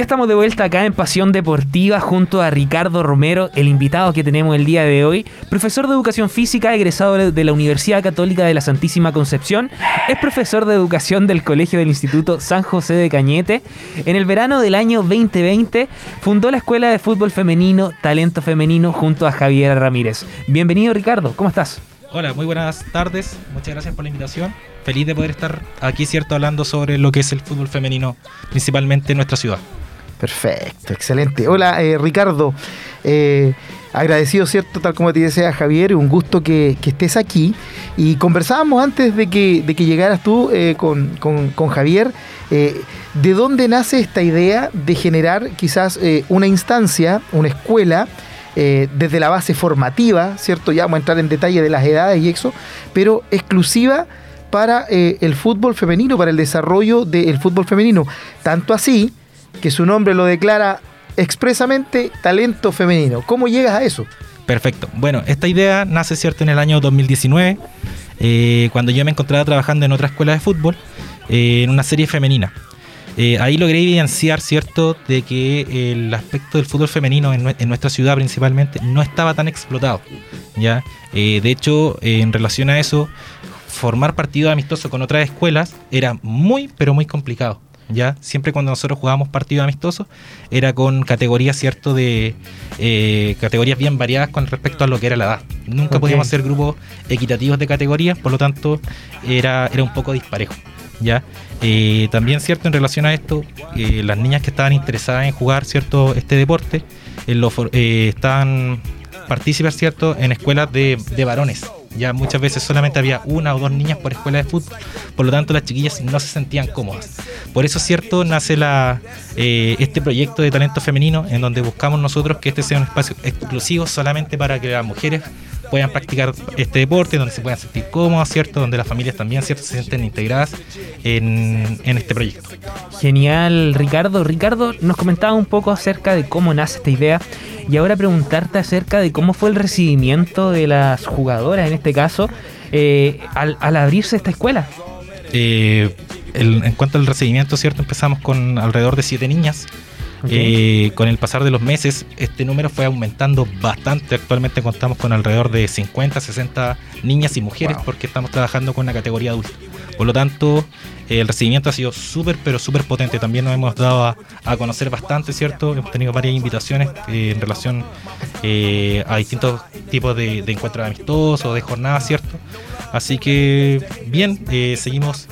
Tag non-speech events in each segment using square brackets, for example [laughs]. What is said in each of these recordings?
Ya estamos de vuelta acá en Pasión Deportiva junto a Ricardo Romero, el invitado que tenemos el día de hoy, profesor de Educación Física egresado de la Universidad Católica de la Santísima Concepción, es profesor de Educación del Colegio del Instituto San José de Cañete. En el verano del año 2020 fundó la Escuela de Fútbol Femenino Talento Femenino junto a Javier Ramírez. Bienvenido Ricardo, ¿cómo estás? Hola, muy buenas tardes, muchas gracias por la invitación. Feliz de poder estar aquí, cierto, hablando sobre lo que es el fútbol femenino, principalmente en nuestra ciudad. Perfecto, excelente. Hola, eh, Ricardo. Eh, agradecido, ¿cierto? Tal como te decía Javier, un gusto que, estés aquí. Y conversábamos antes de que, de que llegaras tú eh, con, Javier, ¿de dónde nace esta idea de generar quizás una instancia, una escuela, desde la base formativa, ¿cierto? Ya vamos a entrar en detalle de las edades y eso, pero exclusiva para el fútbol femenino, para el desarrollo del fútbol femenino. Tanto así que su nombre lo declara expresamente talento femenino. ¿Cómo llegas a eso? Perfecto. Bueno, esta idea nace, ¿cierto?, en el año 2019, eh, cuando yo me encontraba trabajando en otra escuela de fútbol, eh, en una serie femenina. Eh, ahí logré evidenciar, ¿cierto?, de que el aspecto del fútbol femenino en, nuestra ciudad principalmente no estaba tan explotado. ¿ya? de hecho, en relación a eso, formar partido amistoso con otras escuelas era muy, pero muy complicado. ¿Ya? Siempre cuando nosotros jugábamos partidos amistosos era con categorías, ¿cierto? De eh, categorías bien variadas con respecto a lo que era la edad. Nunca podíamos hacer grupos equitativos de categorías, por lo tanto era, era un poco disparejo, ¿ya? Eh, también, ¿cierto? En relación a esto, eh, las niñas que estaban interesadas en jugar, ¿cierto? Este deporte, estaban partícipes, ¿cierto? En escuelas de, de varones, ya muchas veces solamente había una o dos niñas por escuela de fútbol, por lo tanto las chiquillas no se sentían cómodas. Por eso, cierto, nace la, eh, este proyecto de talento femenino en donde buscamos nosotros que este sea un espacio exclusivo solamente para que las mujeres puedan practicar este deporte, donde se puedan sentir cómodas, ¿cierto? Donde las familias también, ¿cierto? Se sienten integradas en este proyecto. Genial, Ricardo. Ricardo nos comentaba un poco acerca de cómo nace esta idea y ahora preguntarte acerca de cómo fue el recibimiento de las jugadoras, en este caso, eh, al, abrirse esta escuela. Eh, en cuanto al recibimiento, ¿cierto? Empezamos con alrededor de siete niñas eh, con el pasar de los meses, este número fue aumentando bastante. Actualmente contamos con alrededor de 50, 60 niñas y mujeres porque estamos trabajando con una categoría adulta. Por lo tanto, el recibimiento ha sido súper, pero súper potente. También nos hemos dado a, conocer bastante, ¿cierto? Hemos tenido varias invitaciones eh, en relación eh, a distintos tipos de, de encuentros amistosos, de jornadas, ¿cierto? Así que, bien, seguimos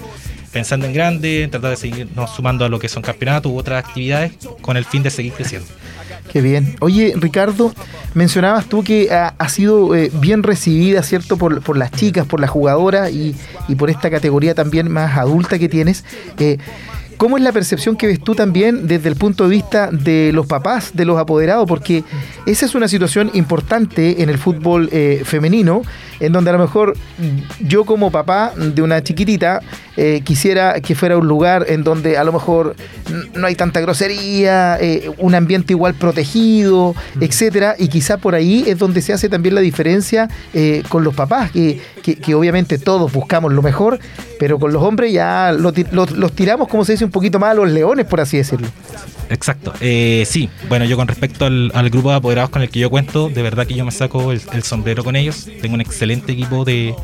pensando en grande, en tratar de seguirnos sumando a lo que son campeonatos u otras actividades con el fin de seguir creciendo. Qué bien. Oye, Ricardo, mencionabas tú que ha, sido eh, bien recibida, ¿cierto?, por, las chicas, por las jugadoras y, por esta categoría también más adulta que tienes. Eh, ¿Cómo es la percepción que ves tú también desde el punto de vista de los papás, de los apoderados? Porque esa es una situación importante en el fútbol eh, femenino, en donde a lo mejor yo como papá de una chiquitita eh, quisiera que fuera un lugar en donde a lo mejor no hay tanta grosería, eh, un ambiente igual protegido, etcétera, y quizá por ahí es donde se hace también la diferencia con los papás, que, obviamente todos buscamos lo mejor, pero con los hombres ya los tiramos, como se dice, un poquito más a los leones, por así decirlo. Exacto. Eh, sí, bueno, yo con respecto al, grupo de apoderados con el que yo cuento, de verdad que yo me saco el, sombrero con ellos. Tengo un excelente equipo de,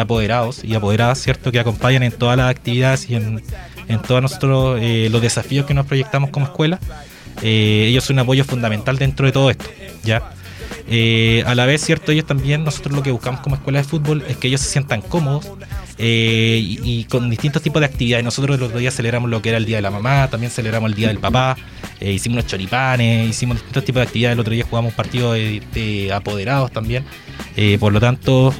apoderados y apoderadas, ¿cierto? Que acompañan en todas las actividades y en, en todos nosotros eh, los desafíos que nos proyectamos como escuela. Eh, ellos son un apoyo fundamental dentro de todo esto, ¿ya? Eh, a la vez, cierto, ellos también, nosotros lo que buscamos como escuela de fútbol es que ellos se sientan cómodos eh, y, con distintos tipos de actividades. Nosotros los otro día celebramos lo que era el Día de la Mamá, también celebramos el Día del Papá, hicimos unos choripanes, hicimos distintos tipos de actividades. El otro día jugamos un partido de apoderados también. por lo tanto,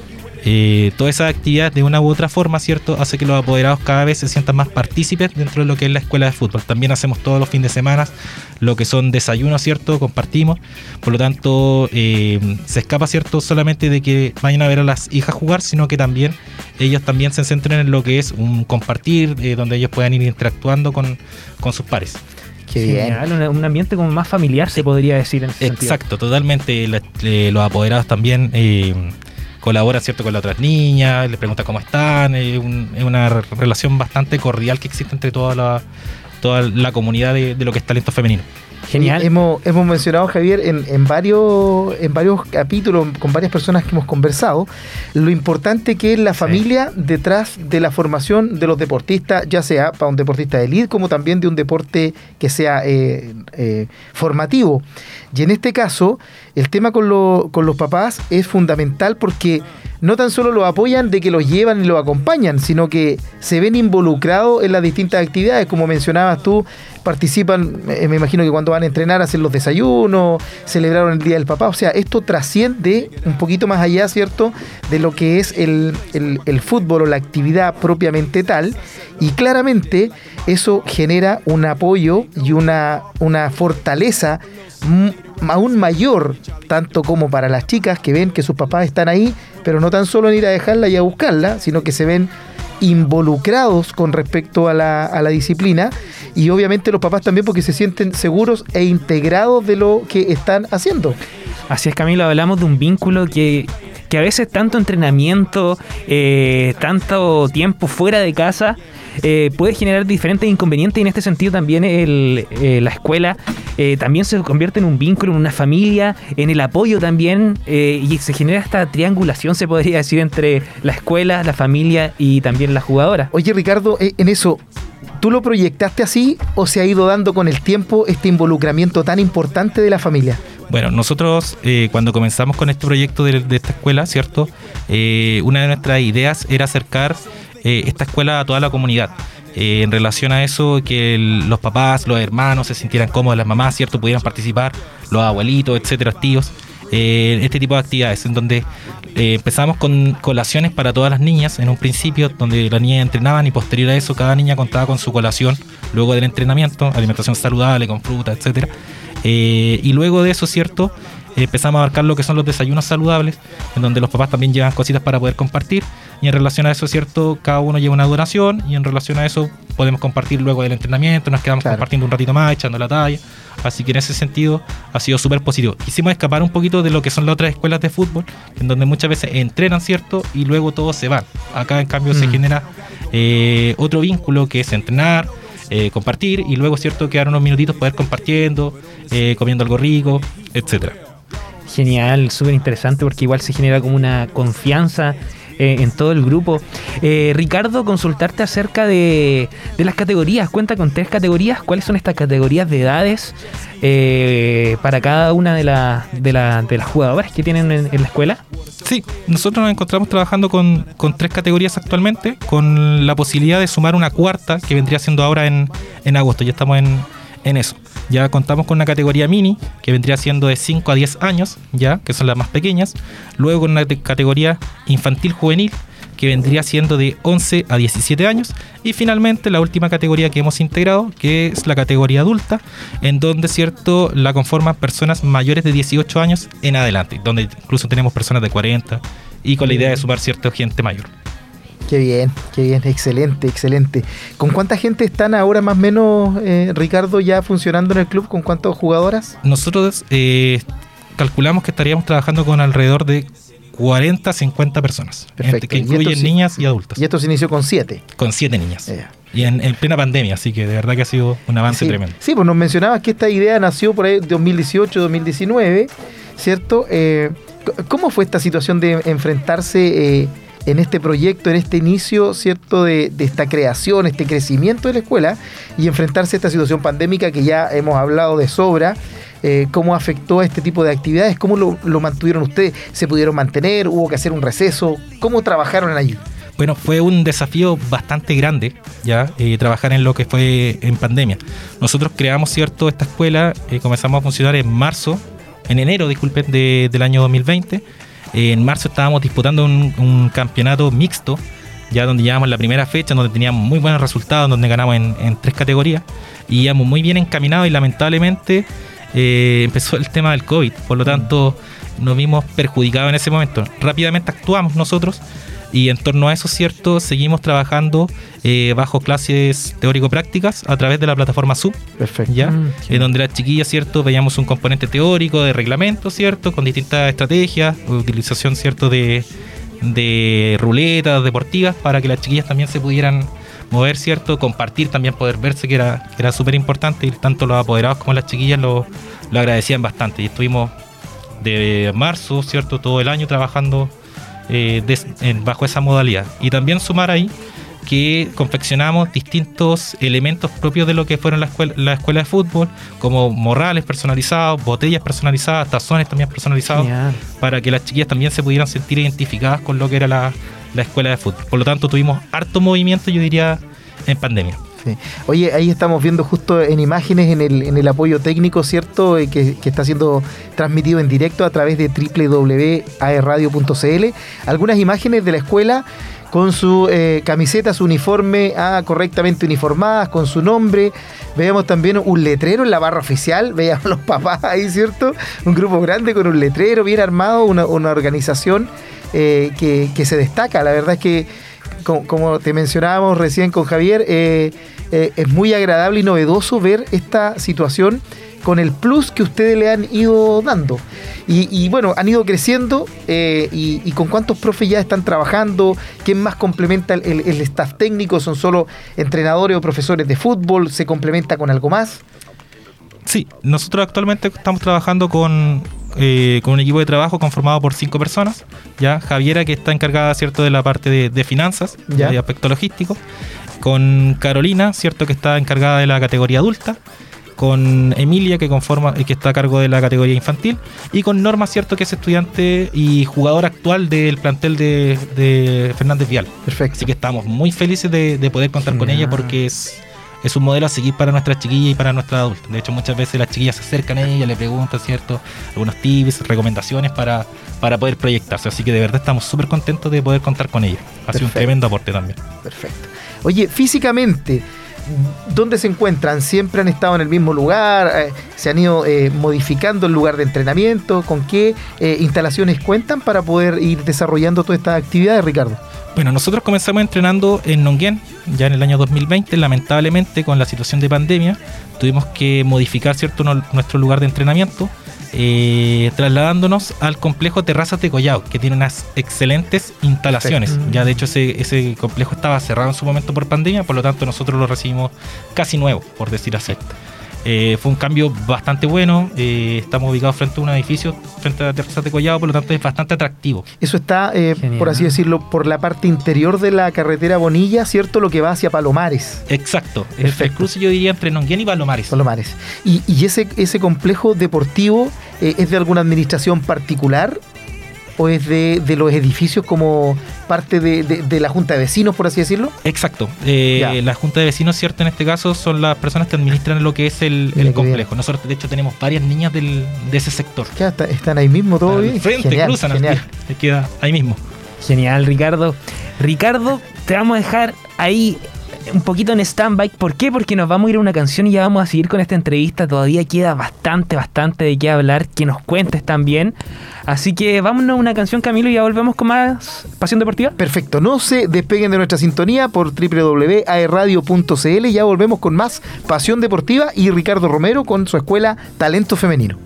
eh, toda esa actividad de una u otra forma, ¿cierto? Hace que los apoderados cada vez se sientan más partícipes dentro de lo que es la escuela de fútbol. También hacemos todos los fines de semana lo que son desayunos, ¿cierto? Compartimos. Por lo tanto, eh, se escapa, ¿cierto? Solamente de que vayan a ver a las hijas jugar, sino que también ellos también se centren en lo que es un compartir, eh, donde ellos puedan ir interactuando con, sus pares. Qué bien. Un, ambiente como más familiar, se podría decir. En Exacto, totalmente. los apoderados también colabora cierto con las otras niñas, le pregunta cómo están, es, una relación bastante cordial que existe entre todas las toda la comunidad de, de lo que es talento femenino. Genial. Hemos, hemos mencionado, Javier, en, en, varios, en varios capítulos con varias personas que hemos conversado, lo importante que es la familia detrás de la formación de los deportistas, ya sea para un deportista de elite como también de un deporte que sea eh, eh, formativo. Y en este caso, el tema con, lo, con los papás es fundamental porque no tan solo los apoyan de que los llevan y los acompañan, sino que se ven involucrados en las distintas actividades, como mencionabas tú, participan, eh, me imagino que cuando van a entrenar hacen los desayunos, celebraron el Día del Papá, o sea, esto trasciende un poquito más allá, ¿cierto?, de lo que es el, el, el fútbol o la actividad propiamente tal, y claramente eso genera un apoyo y una, una fortaleza aún mayor, tanto como para las chicas que ven que sus papás están ahí, pero no tan solo en ir a dejarla y a buscarla, sino que se ven involucrados con respecto a la, a la disciplina y obviamente los papás también porque se sienten seguros e integrados de lo que están haciendo. Así es, Camilo, hablamos de un vínculo que, que a veces tanto entrenamiento, eh, tanto tiempo fuera de casa, eh, puede generar diferentes inconvenientes y en este sentido también el, eh, la escuela eh, también se convierte en un vínculo, en una familia, en el apoyo también eh, y se genera esta triangulación, se podría decir, entre la escuela, la familia y también la jugadora. Oye Ricardo, eh, en eso, ¿tú lo proyectaste así o se ha ido dando con el tiempo este involucramiento tan importante de la familia? Bueno, nosotros eh, cuando comenzamos con este proyecto de, de esta escuela, ¿cierto? Eh, una de nuestras ideas era acercar eh, esta escuela a toda la comunidad. Eh, en relación a eso, que los papás, los hermanos se sintieran cómodos, las mamás, ¿cierto? Pudieran participar, los abuelitos, etcétera, tíos, eh, este tipo de actividades, en donde eh, empezamos con colaciones para todas las niñas en un principio, donde las niñas entrenaban y posterior a eso cada niña contaba con su colación luego del entrenamiento, alimentación saludable, con fruta, etcétera. Y luego de eso, ¿cierto? Empezamos a abarcar lo que son los desayunos saludables, en donde los papás también llevan cositas para poder compartir. Y en relación a eso, ¿cierto? Cada uno lleva una donación y en relación a eso podemos compartir luego del entrenamiento, nos quedamos Claro. compartiendo un ratito más, echando la talla. Así que en ese sentido ha sido súper positivo. Quisimos escapar un poquito de lo que son las otras escuelas de fútbol, en donde muchas veces entrenan, ¿cierto? Y luego todos se van. Acá en cambio se Mm. genera eh, otro vínculo que es entrenar, eh, compartir y luego, ¿cierto? Quedar unos minutitos poder compartiendo, eh, comiendo algo rico, etcétera. Genial, súper interesante porque igual se genera como una confianza eh, en todo el grupo. Eh, Ricardo, consultarte acerca de, de las categorías. Cuenta con tres categorías. ¿Cuáles son estas categorías de edades eh, para cada una de, la- de, la- de las jugadoras que tienen en, la escuela? Sí, nosotros nos encontramos trabajando con, con tres categorías actualmente, con la posibilidad de sumar una cuarta que vendría siendo ahora en, en agosto. Ya estamos en, en eso. Ya contamos con una categoría mini que vendría siendo de 5 a 10 años, ya, que son las más pequeñas. Luego con una te- categoría infantil juvenil que vendría siendo de 11 a 17 años. Y finalmente la última categoría que hemos integrado, que es la categoría adulta, en donde, cierto, la conforman personas mayores de 18 años en adelante, donde incluso tenemos personas de 40 y con la idea de sumar cierta gente mayor. Qué bien, qué bien, excelente, excelente. ¿Con cuánta gente están ahora más o menos, eh, Ricardo, ya funcionando en el club? ¿Con cuántas jugadoras? Nosotros eh, calculamos que estaríamos trabajando con alrededor de 40 50 personas, Perfecto. que incluyen niñas y adultas, Y esto se inició con siete. con 7 niñas. Eh, Y en, en plena pandemia, así que de verdad que ha sido un avance sí, tremendo. Sí, pues nos mencionabas que esta idea nació por ahí 2018, 2019, ¿cierto? Eh, ¿Cómo fue esta situación de enfrentarse eh, en este proyecto, en este inicio, ¿cierto? De, esta creación, este crecimiento de la escuela y enfrentarse a esta situación pandémica que ya hemos hablado de sobra. eh, ¿Cómo afectó a este tipo de actividades? ¿Cómo lo, lo mantuvieron ustedes? ¿Se pudieron mantener? ¿Hubo que hacer un receso? ¿Cómo trabajaron allí? Bueno, fue un desafío bastante grande ya eh, trabajar en lo que fue en pandemia. Nosotros creamos cierto esta escuela, eh, comenzamos a funcionar en marzo, en enero, disculpen, de- del año 2020. Eh, en marzo estábamos disputando un, un campeonato mixto, ya donde llevamos la primera fecha, donde teníamos muy buenos resultados, donde ganamos en, en tres categorías y íbamos muy bien encaminados y lamentablemente eh, empezó el tema del COVID, por lo tanto nos vimos perjudicados en ese momento. Rápidamente actuamos nosotros y en torno a eso, cierto, seguimos trabajando eh, bajo clases teórico-prácticas a través de la plataforma Sub, Perfecto. ¿ya? Mm, En donde las chiquillas, ¿cierto? Veíamos un componente teórico de reglamento, ¿cierto? Con distintas estrategias, utilización, ¿cierto? De, de ruletas deportivas para que las chiquillas también se pudieran mover, ¿cierto? Compartir, también poder verse, que era, que era súper importante, y tanto los apoderados como las chiquillas lo, lo agradecían bastante. Y estuvimos de marzo, ¿cierto? Todo el año trabajando eh, des- en- bajo esa modalidad. Y también sumar ahí que confeccionamos distintos elementos propios de lo que fueron la escuela, la escuela de fútbol, como morrales personalizados, botellas personalizadas, tazones también personalizados, Genial. para que las chiquillas también se pudieran sentir identificadas con lo que era la, la escuela de fútbol. Por lo tanto, tuvimos harto movimiento, yo diría, en pandemia. Oye, ahí estamos viendo justo en imágenes en el, apoyo técnico, ¿cierto? Eh, Que, está siendo transmitido en directo a través de www.aerradio.cl. Algunas imágenes de la escuela con su eh, camiseta, su uniforme ah, correctamente uniformadas, con su nombre. Veíamos también un letrero en la barra oficial, [laughs] veíamos los papás ahí, ¿cierto? Un grupo grande con un letrero bien armado, una, organización eh, que se destaca. La verdad es que como, te mencionábamos recién con Javier, eh, eh, es muy agradable y novedoso ver esta situación con el plus que ustedes le han ido dando. Y, bueno, han ido creciendo eh, y, con cuántos profes ya están trabajando, quién más complementa el staff técnico, son solo entrenadores o profesores de fútbol, se complementa con algo más. Sí, nosotros actualmente estamos trabajando con, eh, con un equipo de trabajo conformado por cinco personas. Ya Javiera, que está encargada, ¿cierto?, de la parte de, de finanzas, Ya. de aspecto logístico. Con Carolina, ¿cierto?, que está encargada de la categoría adulta. Con Emilia, que conforma, que está a cargo de la categoría infantil. Y con Norma, ¿cierto?, que es estudiante y jugador actual del plantel de, de Fernández Vial. Perfecto. Así que estamos muy felices de, de poder contar con ella porque es, es un modelo a seguir para nuestras chiquillas y para nuestras adultas. De hecho, muchas veces las chiquillas se acercan a ella, le preguntan, ¿cierto? Algunos tips, recomendaciones para, para poder proyectarse. Así que de verdad estamos súper contentos de poder contar con ella. Ha sido un tremendo aporte también. Perfecto. Oye, físicamente, ¿dónde se encuentran? ¿Siempre han estado en el mismo lugar? Eh, ¿Se han ido eh, modificando el lugar de entrenamiento? ¿Con qué eh, instalaciones cuentan para poder ir desarrollando todas estas actividades, Ricardo? Bueno, nosotros comenzamos entrenando en Nonguén ya en el año 2020. Lamentablemente, con la situación de pandemia, tuvimos que modificar cierto no- nuestro lugar de entrenamiento, eh, trasladándonos al complejo Terrazas de Collao, que tiene unas excelentes instalaciones. Perfecto. Ya de hecho ese, ese complejo estaba cerrado en su momento por pandemia, por lo tanto nosotros lo recibimos casi nuevo, por decir así. Eh, fue un cambio bastante bueno. eh, estamos ubicados frente a un edificio, frente a Terrazas de Collao, por lo tanto es bastante atractivo. Eso está, eh, Genial. por así decirlo, por la parte interior de la carretera Bonilla, ¿cierto? Lo que va hacia Palomares. Exacto. El cruce yo diría entre Nonguén y Palomares. Palomares. ¿Y, y ese, ese complejo deportivo eh, es de alguna administración particular? ¿O es de, de los edificios como parte de, de- de la Junta de Vecinos, por así decirlo? Exacto. Eh, la Junta de Vecinos, cierto, en este caso son las personas que administran lo que es el, complejo. Nosotros, de hecho, tenemos varias niñas del, de ese sector. Ya está- están ahí mismo todo Al bien. frente, Genial, cruzan, genial. te queda ahí mismo. Genial, Ricardo. Ricardo, te vamos a dejar ahí un poquito en stand-by. ¿Por qué? Porque nos vamos a ir a una canción y ya vamos a seguir con esta entrevista. Todavía queda bastante, bastante de qué hablar, que nos cuentes también. Así que vámonos a una canción, Camilo, y ya volvemos con más Pasión Deportiva. Perfecto, no se despeguen de nuestra sintonía por www.aerradio.cl. Ya volvemos con más Pasión Deportiva y Ricardo Romero con su escuela Talento Femenino.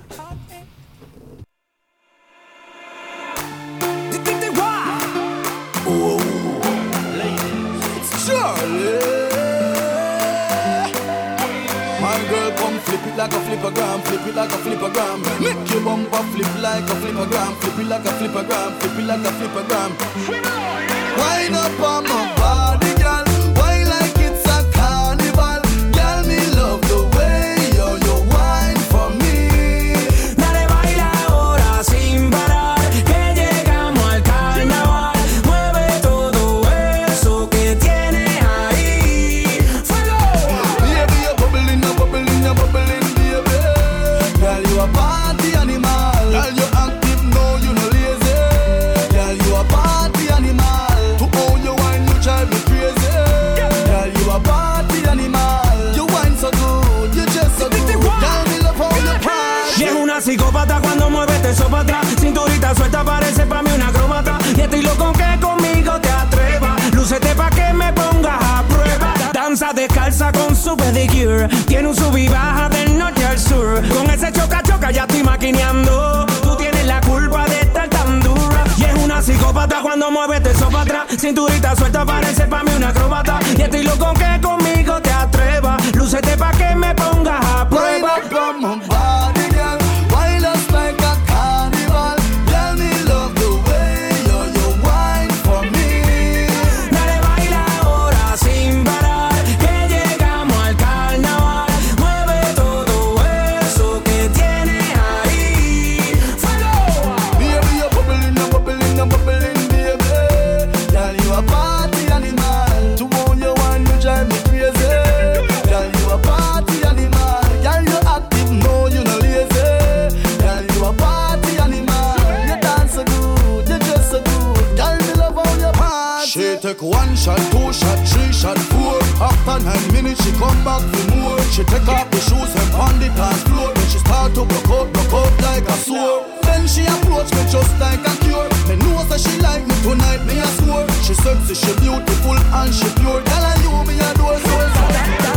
My girl, come flip it like a flippergram, flip it like a flippergram. Make your bumper flip like a flippergram, flip it like a flippergram, flip it like a flippergram. Wind up on my body, pedicure. Tiene un sub y baja del norte al sur. Con ese choca choca ya estoy maquineando. Tú tienes la culpa de estar tan dura. Y es una psicópata para cuando mueves eso para atrás. Cinturita suelta parece pa' mí una acróbata. Y estoy loco que conmigo te atrevas. Lúcete pa' que me pongas a prueba. She come back for more. She take off the shoes and pound the dance floor. Then she start to broke out, broke out like a sword. Then she approach me just like a cure. Me know that she like me tonight, me a score. She sexy, she beautiful and she pure. Girl, and you me adore so.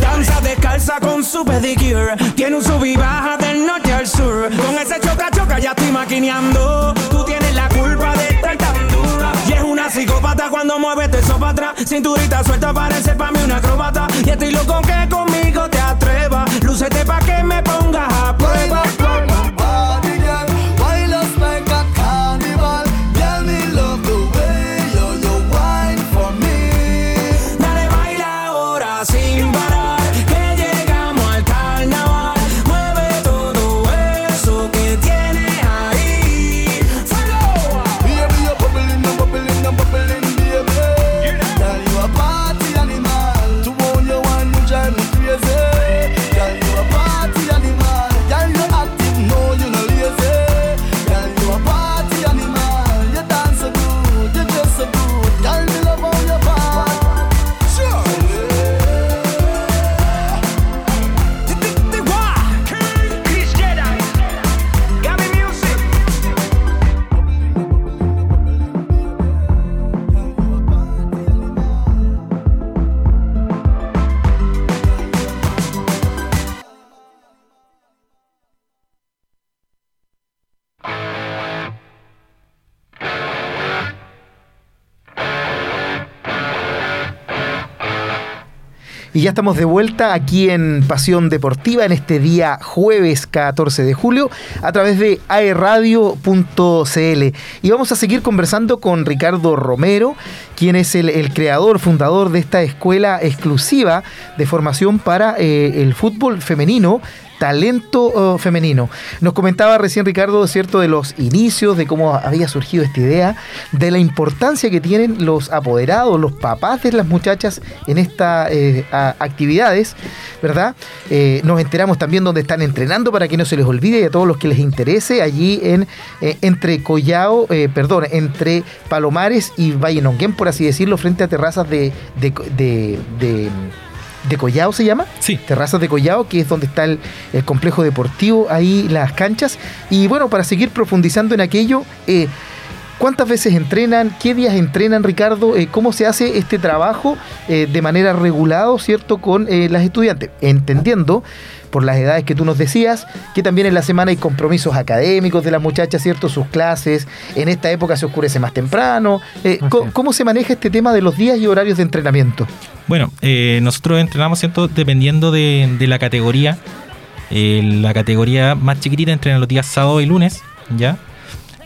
Danza descalza con su pedicure. Tiene un sub y baja del norte al sur. Con ese choca choca ya estoy maquineando. Tú tienes la culpa de estar tan dura. Y es una psicópata cuando para Cinturita suelta parece pa' mí una acróbata. Y estoy loco que conmigo te atrevas. Lúcete pa' estamos de vuelta aquí en Pasión Deportiva en este día jueves 14 de julio a través de aerradio.cl. Y vamos a seguir conversando con Ricardo Romero, quien es el, creador, fundador de esta escuela exclusiva de formación para eh, el fútbol femenino talento eh, femenino. Nos comentaba recién Ricardo, ¿cierto?, de los inicios, de cómo había surgido esta idea, de la importancia que tienen los apoderados, los papás de las muchachas en estas eh, actividades, ¿verdad? Eh, nos enteramos también dónde están entrenando para que no se les olvide y a todos los que les interese, allí en eh, entre Collao, perdón, entre Palomares y Valle Nonguén, por así decirlo, frente a terrazas de, de- de Collao se llama. Sí. Terrazas de Collao, que es donde está el, el complejo deportivo, ahí las canchas. Y bueno, para seguir profundizando en aquello, eh, ¿cuántas veces entrenan? ¿Qué días entrenan, Ricardo? Eh, ¿Cómo se hace este trabajo eh, de manera regulado, ¿cierto?, con eh, las estudiantes. Entendiendo, por las edades que tú nos decías, que también en la semana hay compromisos académicos de las muchachas, ¿cierto? Sus clases. En esta época se oscurece más temprano. ¿cómo, se maneja este tema de los días y horarios de entrenamiento? Bueno, eh, nosotros entrenamos, ¿cierto? Dependiendo de, de la categoría. La categoría más chiquitita entrena los días sábado y lunes, ¿ya?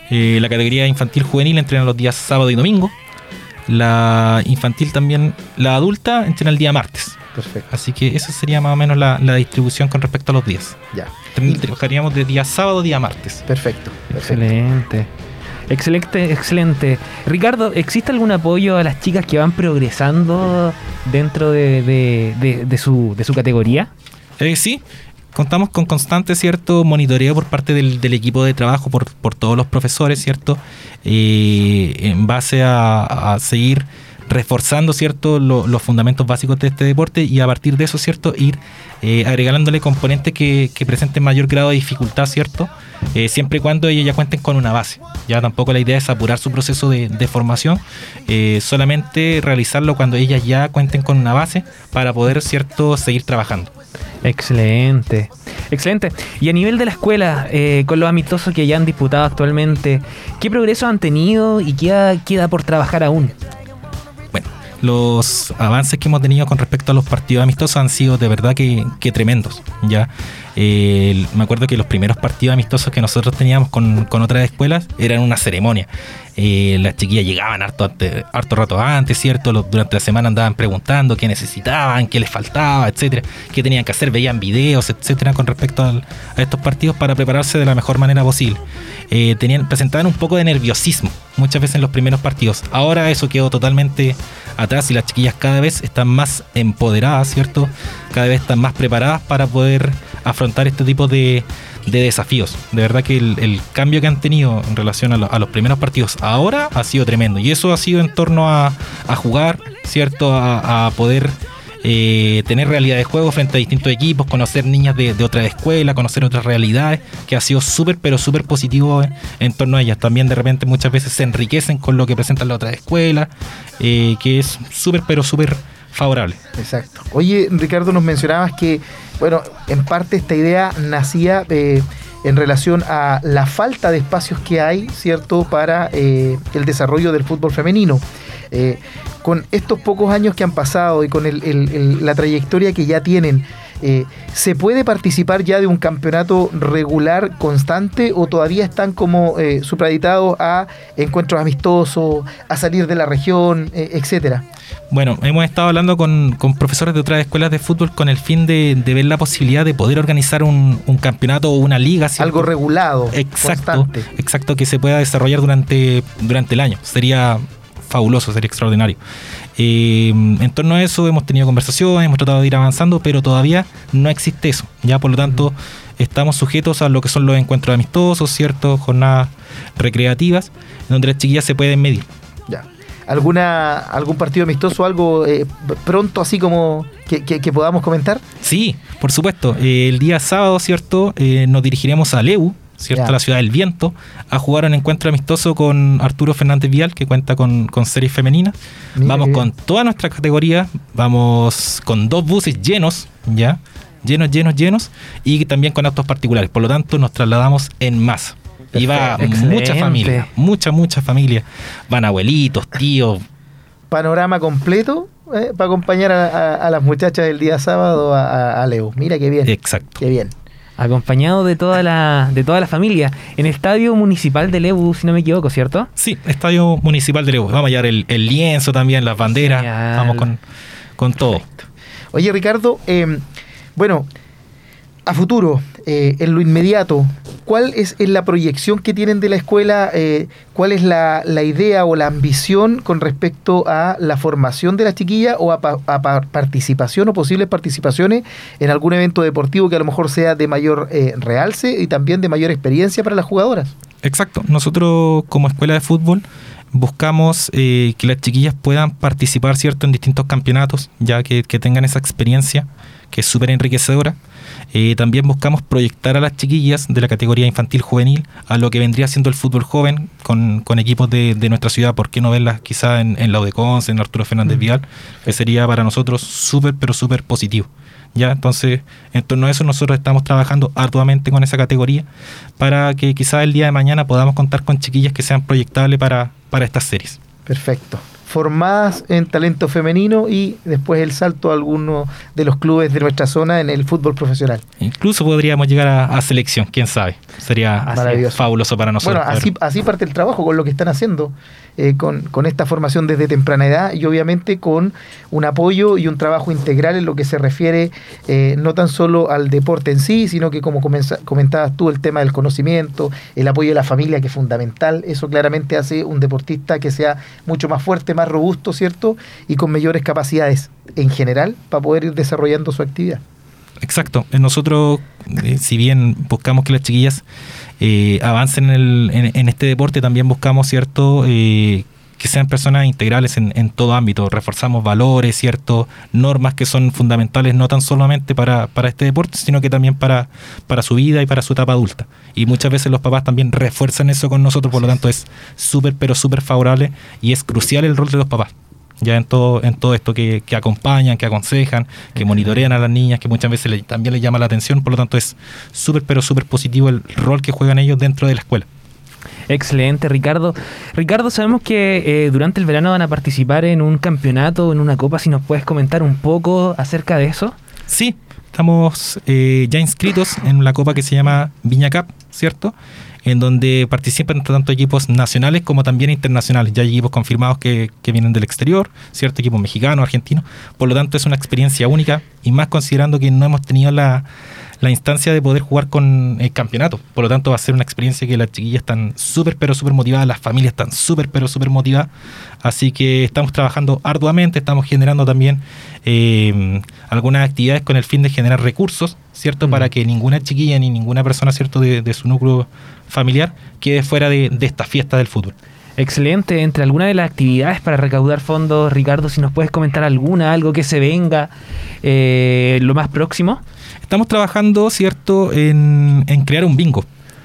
Eh, la categoría infantil juvenil entrena los días sábado y domingo. La infantil también, la adulta entrena el día martes. Perfecto. Así que esa sería más o menos la, la distribución con respecto a los días. Ya. Trabajaríamos de día sábado a día martes. Perfecto. perfecto. Excelente. Excelente, excelente. Ricardo, ¿existe algún apoyo a las chicas que van progresando dentro de, de- de- de su, de su categoría? Eh, sí, contamos con constante cierto monitoreo por parte del, equipo de trabajo, por, todos los profesores, ¿cierto? Eh, en base a, seguir reforzando, ¿cierto? Lo- los fundamentos básicos de este deporte y a partir de eso, ¿cierto? Ir eh, agregándole componentes que, presenten mayor grado de dificultad, ¿cierto? Eh, siempre y cuando ellos ya cuenten con una base. Ya tampoco la idea es apurar su proceso de, de formación, eh, solamente realizarlo cuando ellas ya cuenten con una base para poder, ¿cierto?, seguir trabajando. Excelente. Excelente. Y a nivel de la escuela, eh, con los amistosos que ya han disputado actualmente, ¿qué progreso han tenido y qué queda por trabajar aún? Bueno, los avances que hemos tenido con respecto a los partidos amistosos han sido de verdad que, que tremendos. ¿ya? Eh, me acuerdo que los primeros partidos amistosos que nosotros teníamos con, con otras escuelas eran una ceremonia. Eh, las chiquillas llegaban harto, harto rato antes, ¿cierto? Durante la semana andaban preguntando qué necesitaban, qué les faltaba, etcétera, qué tenían que hacer, veían videos, etcétera, con respecto a estos partidos para prepararse de la mejor manera posible. Eh, tenían, presentaban un poco de nerviosismo muchas veces en los primeros partidos. Ahora eso quedó totalmente atrás y las chiquillas cada vez están más empoderadas, ¿cierto? Cada vez están más preparadas para poder afrontar este tipo de, de desafíos. De verdad que el, el cambio que han tenido en relación a, a los primeros partidos ahora ha sido tremendo. Y eso ha sido en torno a, a jugar, ¿cierto? A, poder eh, tener realidad de juego frente a distintos equipos, conocer niñas de, de otra escuela, conocer otras realidades, que ha sido súper, pero súper positivo en, en torno a ellas. También de repente muchas veces se enriquecen con lo que presentan las otras escuelas, eh, que es súper, pero súper favorable. Exacto. Oye, Ricardo, nos mencionabas que, bueno, en parte esta idea nacía eh, en relación a la falta de espacios que hay, ¿cierto?, para eh, el desarrollo del fútbol femenino. Eh, con estos pocos años que han pasado y con el- la trayectoria que ya tienen, ¿se puede participar ya de un campeonato regular, constante, o todavía están como eh, supraditados a encuentros amistosos, a salir de la región, etcétera? Bueno, hemos estado hablando con, con profesores de otras escuelas de fútbol con el fin de, de ver la posibilidad de poder organizar un, un campeonato o una liga. ¿cierto? Algo regulado, Exacto, constante. exacto, que se pueda desarrollar durante, durante el año. Sería fabuloso, sería extraordinario. Eh, en torno a eso hemos tenido conversaciones, hemos tratado de ir avanzando, pero todavía no existe eso. Ya por lo tanto, estamos sujetos a lo que son los encuentros amistosos, ¿cierto? Jornadas recreativas, donde las chiquillas se pueden medir. Ya. ¿Alguna, ¿Algún partido amistoso, algo eh, pronto así como que, que- que podamos comentar? Sí, por supuesto. Eh, el día sábado, ¿cierto? Eh, nos dirigiremos a Leu, ¿cierto? Ya. A la ciudad del viento, a jugar un encuentro amistoso con Arturo Fernández Vial, que cuenta con, con series femeninas. Mira vamos con toda nuestra categoría, vamos con dos buses llenos, ¿ya? Llenos, llenos, llenos, y también con autos particulares. Por lo tanto, nos trasladamos en masa. Y va Perfecto. mucha Excelente. familia, mucha, mucha familia. Van abuelitos, tíos, Panorama completo eh, para acompañar a, a- a las muchachas el día sábado a, a- a Leo. Mira qué bien. exacto. Qué bien. Acompañado de toda la, de toda la familia. En el estadio municipal de Lebu, si no me equivoco, ¿cierto? Sí, Estadio Municipal de Leu. Vamos a llevar el, el lienzo también, las banderas. Genial. Vamos con, con todo. Oye, Ricardo, eh, bueno, a futuro, eh, en lo inmediato, ¿cuál es, la proyección que tienen de la escuela? Eh, ¿Cuál es la, idea o la ambición con respecto a la formación de las chiquillas o a, a pa- participación o posibles participaciones en algún evento deportivo que a lo mejor sea de mayor eh, realce y también de mayor experiencia para las jugadoras? Exacto. Nosotros como escuela de fútbol buscamos eh, que las chiquillas puedan participar cierto en distintos campeonatos, ya que, que tengan esa experiencia que es súper enriquecedora. Eh, también buscamos proyectar a las chiquillas de la categoría infantil juvenil a lo que vendría siendo el fútbol joven con, con equipos de, de nuestra ciudad. ¿Por qué no verlas quizá en, en la UDECONS, en Arturo Fernández. Vial? Que sería para nosotros súper, pero súper positivo. ¿ya? Entonces, en torno a eso, nosotros estamos trabajando arduamente con esa categoría para que quizás el día de mañana podamos contar con chiquillas que sean proyectables para, para estas series. Perfecto. Formadas en talento femenino y después el salto a alguno de los clubes de nuestra zona en el fútbol profesional. Incluso podríamos llegar a, a selección, quién sabe. Sería fabuloso para nosotros. Bueno, así, así parte el trabajo con lo que están haciendo, eh, con, con esta formación desde temprana edad y obviamente con un apoyo y un trabajo integral en lo que se refiere eh, no tan solo al deporte en sí, sino que como comenza- comentabas tú, el tema del conocimiento, el apoyo de la familia, que es fundamental. Eso claramente hace un deportista que sea mucho más fuerte, más robusto, ¿cierto? Y con mayores capacidades en general para poder ir desarrollando su actividad. Exacto. Eh, Nosotros, eh, si bien buscamos que las chiquillas eh, avancen en, el- en- en este deporte, también buscamos, ¿cierto? Eh, que sean personas integrales en, en todo ámbito. Reforzamos valores, ¿cierto? Normas que son fundamentales no tan solamente para, para este deporte, sino que también para, para su vida y para su etapa adulta. Y muchas veces los papás también refuerzan eso con nosotros, por lo tanto es súper, pero súper favorable y es crucial el rol de los papás. Ya en todo, en todo esto que, que acompañan, que aconsejan, que monitorean a las niñas, que muchas veces le- también les llama la atención, por lo tanto es súper, pero súper positivo el rol que juegan ellos dentro de la escuela. Excelente, Ricardo. Ricardo, sabemos que eh, durante el verano van a participar en un campeonato, en una copa. Si nos puedes comentar un poco acerca de eso. Sí, estamos eh, ya inscritos en la copa que se llama Viña Cup, ¿cierto? En donde participan tanto equipos nacionales como también internacionales. Ya hay equipos confirmados que, que vienen del exterior, ¿cierto? Equipos mexicanos, argentinos. Por lo tanto, es una experiencia única y más considerando que no hemos tenido la, la instancia de poder jugar con el campeonato. Por lo tanto, va a ser una experiencia que las chiquillas están súper, pero súper motivadas, las familias están súper, pero súper motivadas. Así que estamos trabajando arduamente, estamos generando también eh, algunas actividades con el fin de generar recursos, ¿cierto? Mm. Para que ninguna chiquilla ni ninguna persona, ¿cierto?, de, de su núcleo familiar quede fuera de, de esta fiesta del fútbol. Excelente. Entre algunas de las actividades para recaudar fondos, Ricardo, si nos puedes comentar alguna, algo que se venga eh, lo más próximo. Estamos trabajando, ¿cierto?, en, en crear un bingo,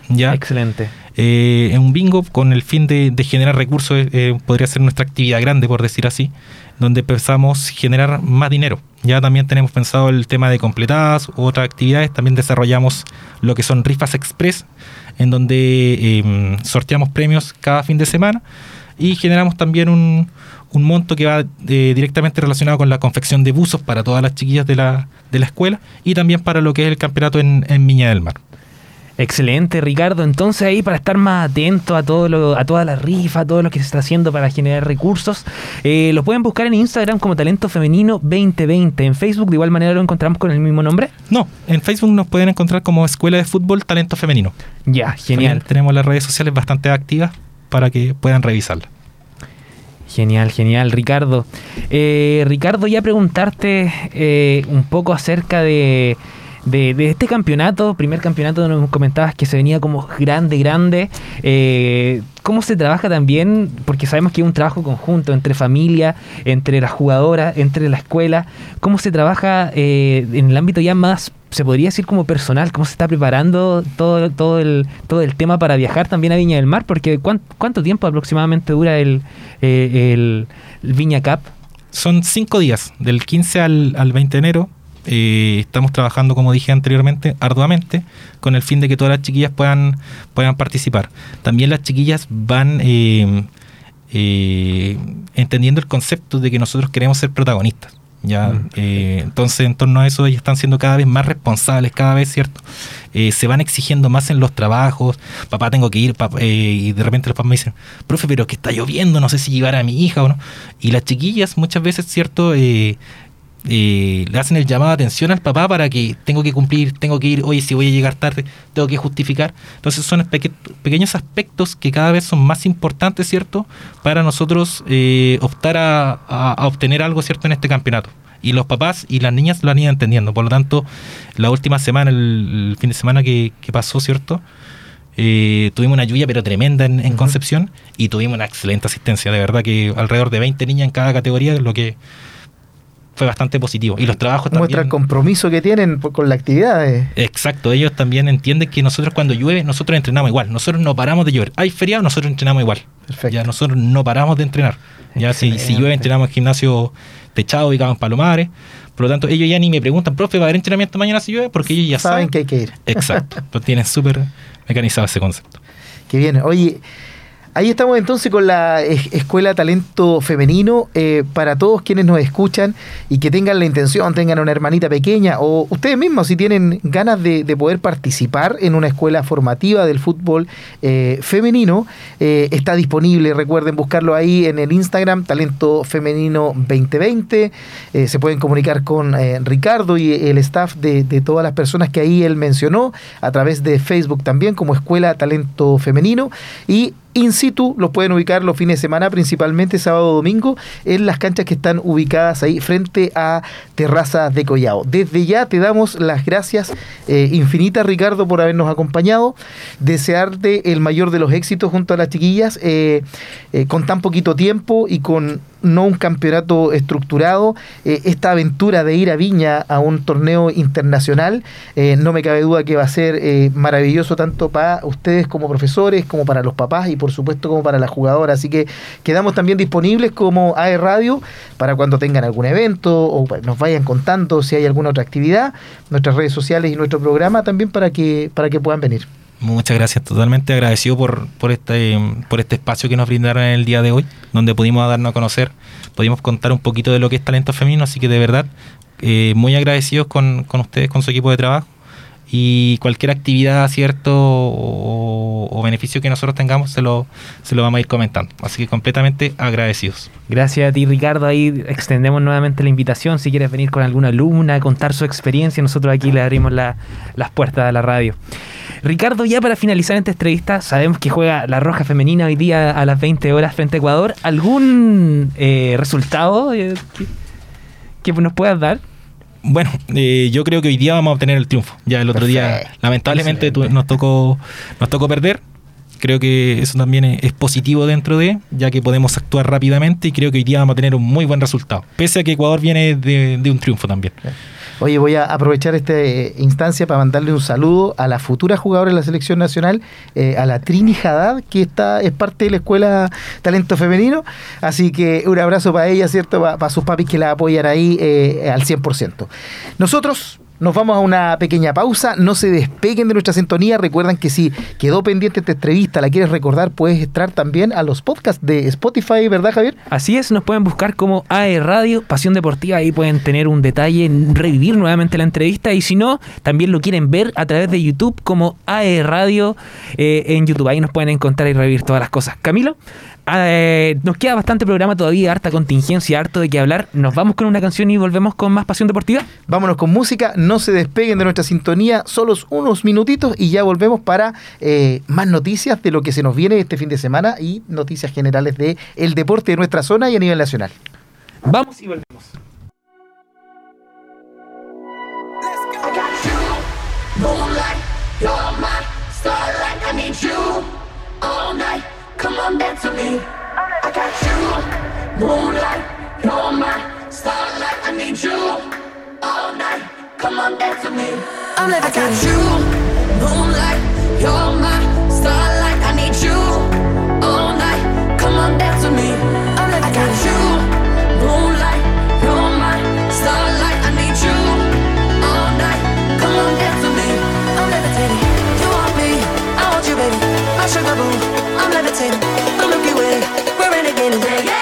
¿ya? Excelente. eh, en un bingo con el fin de, de generar recursos, eh, eh, podría ser nuestra actividad grande, por decir así, donde pensamos generar más dinero. Ya también tenemos pensado el tema de completadas u otras actividades, también desarrollamos lo que son rifas express, en donde eh, sorteamos premios cada fin de semana y generamos también un, un monto que va eh, directamente relacionado con la confección de buzos para todas las chiquillas de la, de la escuela y también para lo que es el campeonato en, en Viña del Mar. Excelente, Ricardo. Entonces ahí para estar más atento a todo lo, a toda la rifa, a todo lo que se está haciendo para generar recursos, eh, lo pueden buscar en Instagram como Talento Femenino 2020. En Facebook de igual manera lo encontramos con el mismo nombre. No, en Facebook nos pueden encontrar como Escuela de Fútbol Talento Femenino. Ya, genial. También tenemos las redes sociales bastante activas para que puedan revisarlas. Genial, genial, Ricardo. Eh, Ricardo, ya preguntarte eh, un poco acerca de, de- este campeonato, primer campeonato donde nos comentabas que se venía como grande, grande. Eh, ¿Cómo se trabaja también? Porque sabemos que es un trabajo conjunto entre familia, entre las jugadoras, entre la escuela. ¿Cómo se trabaja eh, en el ámbito ya más, se podría decir como personal? ¿Cómo se está preparando todo, todo, el, todo el tema para viajar también a Viña del Mar? Porque ¿cuán- ¿cuánto tiempo aproximadamente dura el, eh, el, el Viña Cup? Son cinco días, del 15 al, al 20 de enero. Eh, estamos trabajando, como dije anteriormente, arduamente, con el fin de que todas las chiquillas puedan, puedan participar. También las chiquillas van eh, eh, entendiendo el concepto de que nosotros queremos ser protagonistas. Ya, Mm. eh, entonces en torno a eso ellas están siendo cada vez más responsables, cada vez, ¿cierto? Se van exigiendo más en los trabajos, papá tengo que ir, papá, y de repente los papás me dicen, profe, pero que está lloviendo, no sé si llevar a mi hija o no. Y las chiquillas muchas veces, ¿cierto? Eh, le hacen el llamado de atención al papá para que tengo que cumplir, tengo que ir, oye, si voy a llegar tarde, tengo que justificar. Entonces son peque- pequeños aspectos que cada vez son más importantes, ¿cierto? Para nosotros eh, optar a, a- a obtener algo, ¿cierto? En este campeonato. Y los papás y las niñas lo han ido entendiendo. Por lo tanto, la última semana, el, el fin de semana que, que pasó, ¿cierto? Eh, tuvimos una lluvia pero tremenda en. Concepción y tuvimos una excelente asistencia. De verdad que alrededor de 20 niñas en cada categoría, lo que fue bastante positivo. Y los trabajos Muestra el también... compromiso que tienen con la actividad. eh. Exacto, ellos también entienden que nosotros cuando llueve, nosotros entrenamos igual. Nosotros no paramos de llover. Hay feriado, nosotros entrenamos igual. Perfecto. Ya nosotros no paramos de entrenar. Ya si, si llueve, entrenamos en gimnasio techado ubicado en Palomares. Por lo tanto, ellos ya ni me preguntan, profe, ¿va a haber entrenamiento mañana si llueve? Porque ellos ya Saben saben. que hay que ir. Exacto, [laughs] lo tienen súper mecanizado ese concepto. Que bien. Oye, ahí estamos entonces con la es- Escuela Talento Femenino. eh, para todos quienes nos escuchan y que tengan la intención, tengan una hermanita pequeña o ustedes mismos si tienen ganas de, de poder participar en una escuela formativa del fútbol eh, femenino, eh, está disponible. Recuerden buscarlo ahí en el Instagram, Talento Femenino 2020. Eh, se pueden comunicar con Ricardo y el staff de, de todas las personas que ahí él mencionó a través de Facebook también como Escuela Talento Femenino y in situ los pueden ubicar los fines de semana principalmente sábado domingo en las canchas que están ubicadas ahí frente a Terrazas de Collao. Desde ya te damos las gracias eh, infinitas Ricardo por habernos acompañado, desearte el mayor de los éxitos junto a las chiquillas eh, eh, con tan poquito tiempo y con no un campeonato estructurado. Eh, esta aventura de ir a Viña a un torneo internacional, eh, no me cabe duda que va a ser eh, maravilloso tanto para ustedes como profesores, como para los papás y por supuesto como para las jugadoras. Así que quedamos también disponibles como AE Radio para cuando tengan algún evento o nos vayan contando si hay alguna otra actividad, nuestras redes sociales y nuestro programa también para que, para que puedan venir. Muchas gracias, totalmente agradecido por, por, este, por este espacio que nos brindaron en el día de hoy, donde pudimos darnos a conocer, pudimos contar un poquito de lo que es talento femenino, así que de verdad, eh, muy agradecidos con, con ustedes, con su equipo de trabajo. Y cualquier actividad, cierto, o, beneficio que nosotros tengamos, se lo, se lo vamos a ir comentando. Así que completamente agradecidos. Gracias a ti, Ricardo. Ahí extendemos nuevamente la invitación. Si quieres venir con alguna alumna, contar su experiencia, nosotros aquí le abrimos la- las puertas de la radio. Ricardo, ya para finalizar esta entrevista, sabemos que juega la Roja Femenina hoy día a las 20 horas frente a Ecuador. ¿Algún eh, resultado eh, que, que nos puedas dar? Bueno, eh, yo creo que hoy día vamos a obtener el triunfo. Ya el otro día, lamentablemente, nos tocó, nos tocó perder. Creo que eso también es, positivo dentro de, ya que podemos actuar rápidamente y creo que hoy día vamos a tener un muy buen resultado. Pese a que Ecuador viene de, de un triunfo también. Oye, voy a aprovechar esta eh, instancia para mandarle un saludo a la futura jugadora de la selección nacional, eh, a la Trini Haddad, que está, es parte de la escuela Talento Femenino. Así que un abrazo para ella, ¿cierto? Para, sus papis que la apoyan ahí eh, al 100%. Nosotros nos vamos a una pequeña pausa. No se despeguen de nuestra sintonía. Recuerdan que si quedó pendiente esta entrevista, la quieres recordar, puedes entrar también a los podcasts de Spotify, ¿verdad, Javier? Así es, nos pueden buscar como AE Radio, Pasión Deportiva, ahí pueden tener un detalle, revivir nuevamente la entrevista y si no, también lo quieren ver a través de YouTube como AE Radio eh, en YouTube, ahí nos pueden encontrar y revivir todas las cosas. Camilo, eh, nos queda bastante programa todavía, harta contingencia, harto de qué hablar. Nos vamos con una canción y volvemos con más Pasión Deportiva. Vámonos con música, no se despeguen de nuestra sintonía, solos unos minutitos y ya volvemos para eh, más noticias de lo que se nos viene este fin de semana y noticias generales de el deporte de nuestra zona y a nivel nacional. Vamos y volvemos. Moonlight, you're Come on, dance with me. I got you. Moonlight, you're my starlight. I need you all night. Come on, dance with me. I'm. I got you. Moonlight, you're my I'm levitating. The Milky Way, we're renegading. Yeah, yeah, yeah, yeah,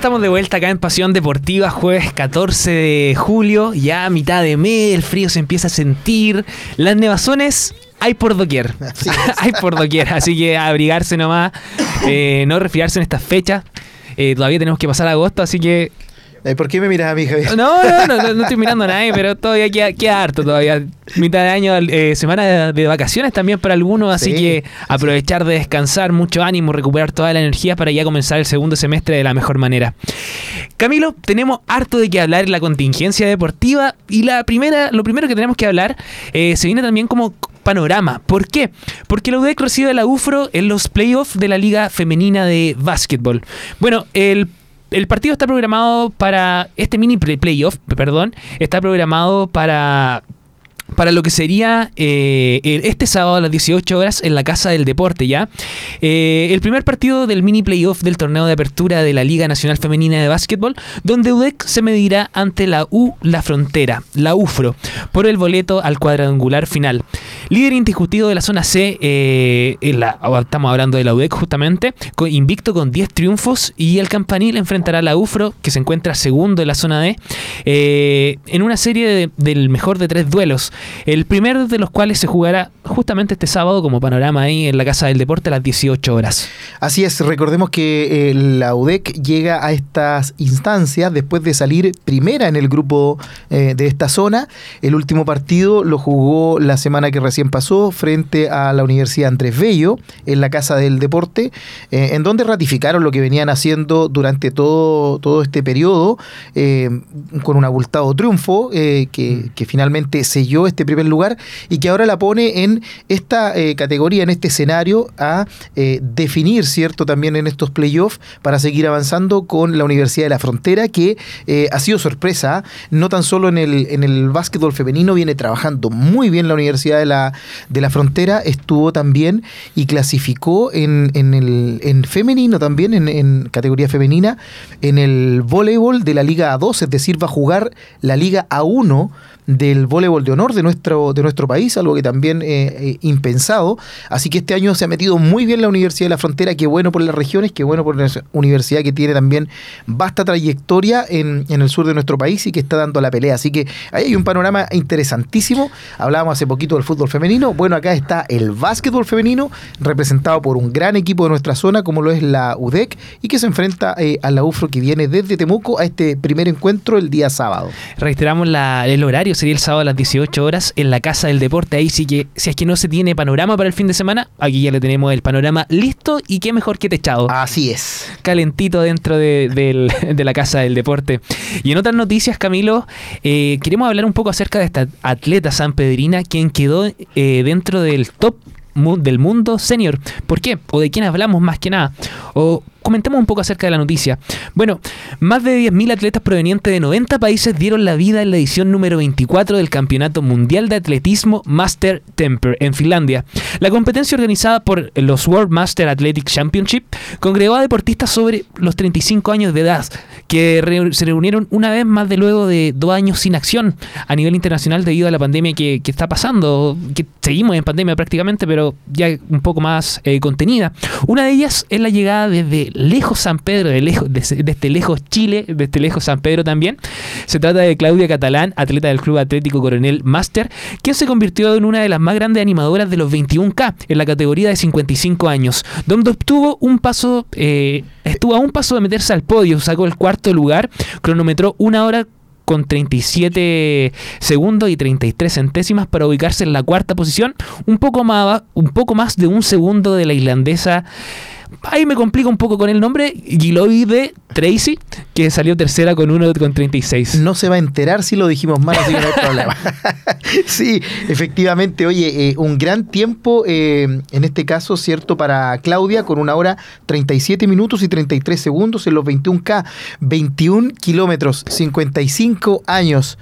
estamos de vuelta acá en Pasión Deportiva, jueves 14 de julio, ya a mitad de mes, el frío se empieza a sentir, las nevazones hay por doquier, [laughs] hay por doquier, así que abrigarse nomás, eh, no resfriarse en estas fechas, Eh, todavía tenemos que pasar a agosto, así que ¿Por qué me miras a mí, Javier? no, no, no, no, estoy [laughs] mirando a nadie, pero todavía queda, queda harto todavía. Mitad de año, eh, semana de, de vacaciones también para algunos, así Sí, que aprovechar de descansar, mucho ánimo, recuperar toda la energía para ya comenzar el segundo semestre de la mejor manera. Camilo, tenemos harto de qué hablar en la contingencia deportiva y la primera, lo primero que tenemos que hablar eh, se viene también como panorama. ¿Por qué? Porque la UDEC recibe a la UFRO en los playoffs de la Liga Femenina de Básquetbol. Bueno, el el partido está programado para. Este mini play- playoff, perdón, está programado para. Para lo que sería eh, este sábado a las 18 horas en la Casa del Deporte, ¿ya? Eh, el primer partido del mini playoff del torneo de apertura de la Liga Nacional Femenina de Básquetbol, donde UDEC se medirá ante la U La Frontera, la UFRO, por el boleto al cuadrangular final. Líder indiscutido de la zona C, eh, en la- estamos hablando de la UDEC justamente, con- invicto con 10 triunfos y el Campanil enfrentará a la UFRO, que se encuentra segundo en la zona D, eh, en una serie de- del mejor de tres duelos, el primero de los cuales se jugará justamente este sábado como panorama ahí en la Casa del Deporte a las 18 horas. Así es, recordemos que eh, la UDEC llega a estas instancias después de salir primera en el grupo eh, de esta zona. El último partido lo jugó la semana que recién pasó frente a la Universidad Andrés Bello en la Casa del Deporte, eh, en donde ratificaron lo que venían haciendo durante todo, todo este periodo con un abultado triunfo que, que finalmente selló este primer lugar y que ahora la pone en esta eh, categoría, en este escenario, a eh, definir, ¿cierto?, también en estos playoffs para seguir avanzando con la Universidad de la Frontera, que eh, ha sido sorpresa, no tan solo en el, en el básquetbol femenino, viene trabajando muy bien la Universidad de la, de la Frontera, estuvo también y clasificó en, en el en femenino también, en, en categoría femenina, en el voleibol de la Liga A2, es decir, va a jugar la Liga A1 del voleibol de honor de nuestro, de nuestro país, algo que también eh, eh, impensado. Así que este año se ha metido muy bien la Universidad de la Frontera, qué bueno por las regiones, qué bueno por la universidad que tiene también vasta trayectoria en, en el sur de nuestro país y que está dando la pelea. Así que ahí hay un panorama interesantísimo. Hablábamos hace poquito del fútbol femenino. Bueno, acá está el básquetbol femenino, representado por un gran equipo de nuestra zona, como lo es la UDEC, y que se enfrenta eh, a la UFRO que viene desde Temuco a este primer encuentro el día sábado. Reiteramos la- el horario, sería el sábado a las 18 horas en la Casa del Deporte. Ahí sí que, si es que no se tiene panorama para el fin de semana, aquí ya le tenemos el panorama listo y qué mejor que techado. Así es. calentito dentro de, [laughs] la casa del deporte. Y en otras noticias, Camilo, eh, queremos hablar un poco acerca de esta atleta sanpedrina, quien quedó eh, dentro del top del mundo senior. ¿Por qué? ¿O de quién hablamos más que nada? O comentemos un poco acerca de la noticia. Bueno, más de 10.000 atletas provenientes de 90 países dieron la vida en la edición número 24 del Campeonato Mundial de Atletismo Master Temper en Finlandia. La competencia organizada por los World Master Athletic Championship congregó a deportistas sobre los 35 años de edad que se reunieron una vez más de luego de dos años sin acción a nivel internacional debido a la pandemia que, que está pasando, que seguimos en pandemia prácticamente, pero ya un poco más eh, contenida. Una de ellas es la llegada desde lejos San Pedro, de lejos, desde, desde lejos Chile, desde lejos San Pedro también. Se trata de Claudia Catalán, atleta del Club Atlético Coronel Master, quien se convirtió en una de las más grandes animadoras de los 21K en la categoría de 55 años, donde obtuvo un paso, eh, estuvo a un paso de meterse al podio, sacó el cuarto lugar, cronometró una hora con 37 segundos y 33 centésimas para ubicarse en la cuarta posición, un poco más, un poco más de un segundo de la islandesa. Ahí me complica un poco con el nombre, Giloide Tracy, que salió tercera con 1 con 36. No se va a enterar si lo dijimos mal, así que no hay problema. [laughs] sí, efectivamente, oye, eh, un gran tiempo, eh, en este caso, ¿cierto? Para Claudia, con una hora 37 minutos y 33 segundos en los 21K, 21 kilómetros, 55 años.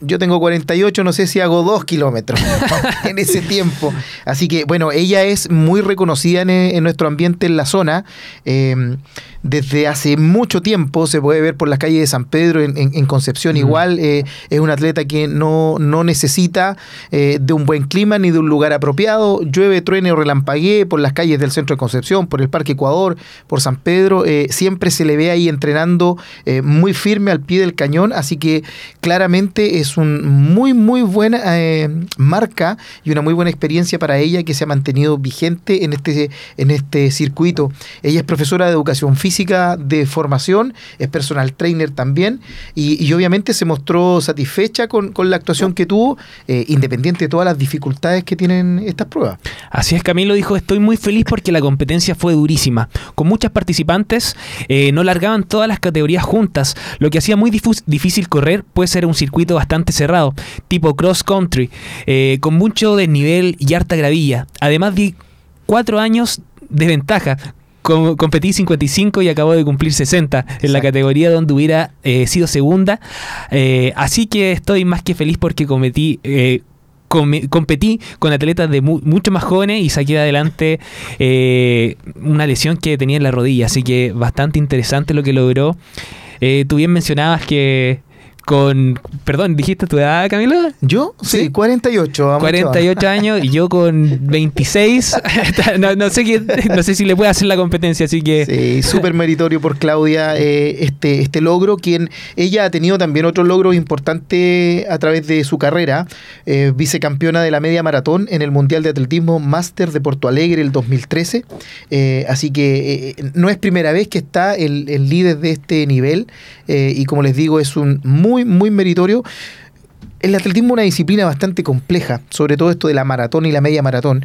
Yo tengo 48, no sé si hago 2 kilómetros [laughs] en ese tiempo. Así que, bueno, ella es muy reconocida en, nuestro ambiente en la zona. Eh, desde hace mucho tiempo se puede ver por las calles de San Pedro, en, en- en Concepción igual. eh, es una atleta que no, no necesita eh, de un buen clima ni de un lugar apropiado. Llueve, truene o relampaguee por las calles del centro de Concepción, por el Parque Ecuador, por San Pedro. eh, siempre se le ve ahí entrenando muy firme al pie del cañón. Así que claramente es un muy, muy buena marca y una muy buena experiencia para ella que se ha mantenido vigente en este, en este circuito. Ella es profesora de educación física de formación, es personal trainer también y, obviamente se mostró satisfecha con, la actuación que tuvo, eh, independiente de todas las dificultades que tienen estas pruebas. Así es, Camilo dijo, estoy muy feliz porque la competencia fue durísima. Con muchas participantes, eh, no largaban todas las categorías juntas, lo que hacía muy difícil correr, puede ser un circuito bastante cerrado, tipo cross country, eh, con mucho desnivel y harta gravilla. Además di cuatro años de ventaja. Com- competí 55 y acabo de cumplir 60 en la categoría donde hubiera eh, sido segunda. Eh, así que estoy más que feliz porque cometí... eh, competí con atletas de mu- mucho más jóvenes y saqué adelante una lesión que tenía en la rodilla. Así que bastante interesante lo que logró. Tú bien mencionabas que con, perdón, dijiste tu edad, Camilo? ¿Yo? Sí, Sí. 48. vamos, 48 años y yo con 26. [laughs] no, no sé quién- no sé si le puedo hacer la competencia, así que Sí, súper meritorio por Claudia eh, este, este logro, quien ella ha tenido también otro logro importante a través de su carrera, eh, vicecampeona de la media maratón en el Mundial de Atletismo Máster de Porto Alegre el 2013, Eh, así que eh, no es primera vez que está el, el líder de este nivel eh, y como les digo es un muy, muy meritorio. El atletismo es una disciplina bastante compleja, sobre todo esto de la maratón y la media maratón.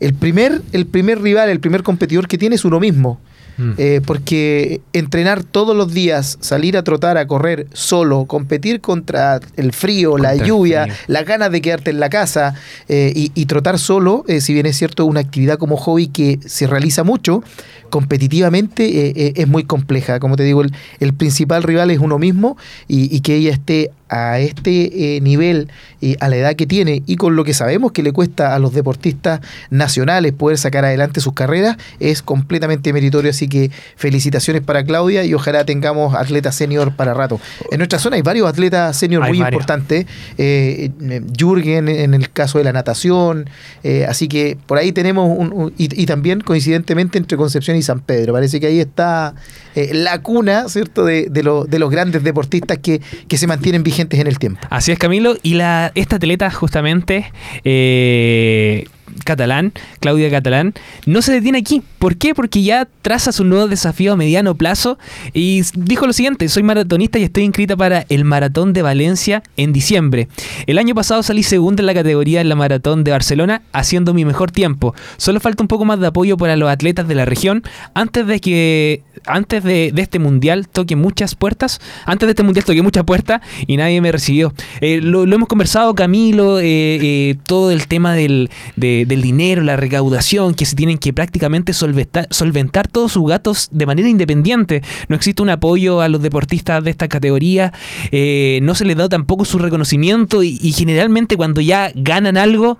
El primer, el primer rival, el primer competidor que tiene es uno mismo. Mm. Eh, porque entrenar todos los días, salir a trotar, a correr solo, competir contra el frío, Contra la lluvia, las ganas de quedarte en la casa eh, y, y trotar solo, eh, si bien es cierto, una actividad como hobby que se realiza mucho, competitivamente eh, eh, es muy compleja. Como te digo, el, el principal rival es uno mismo y, y que ella esté a este eh, nivel y a la edad que tiene y con lo que sabemos que le cuesta a los deportistas nacionales poder sacar adelante sus carreras es completamente meritorio así que felicitaciones para Claudia y ojalá tengamos atletas senior para rato en nuestra zona hay varios atletas senior Hay muy varios. importantes eh, eh, Jürgen en el caso de la natación eh, así que por ahí tenemos un, un- y, y también coincidentemente entre Concepción y San Pedro. Parece que ahí está eh, la cuna cierto de, de de los grandes deportistas que, que se mantienen vigentes en el tiempo. Así es, Camilo. Y la, esta atleta, justamente, eh, catalán, Claudia Catalán, no se detiene aquí. ¿Por qué? Porque ya traza su nuevo desafío a mediano plazo y dijo lo siguiente, soy maratonista y estoy inscrita para el Maratón de Valencia en diciembre. El año pasado salí segunda en la categoría en la Maratón de Barcelona, haciendo mi mejor tiempo. Solo falta un poco más de apoyo para los atletas de la región antes de que antes de, este mundial toque muchas puertas. Antes de este mundial toqué muchas puertas y nadie me recibió. Eh, lo, hemos conversado, Camilo, eh, eh, todo el tema del, de- del dinero, la recaudación, que se tienen que prácticamente solventar, todos sus gastos de manera independiente. No existe un apoyo a los deportistas de esta categoría, eh, no se les da tampoco su reconocimiento y generalmente cuando ya ganan algo,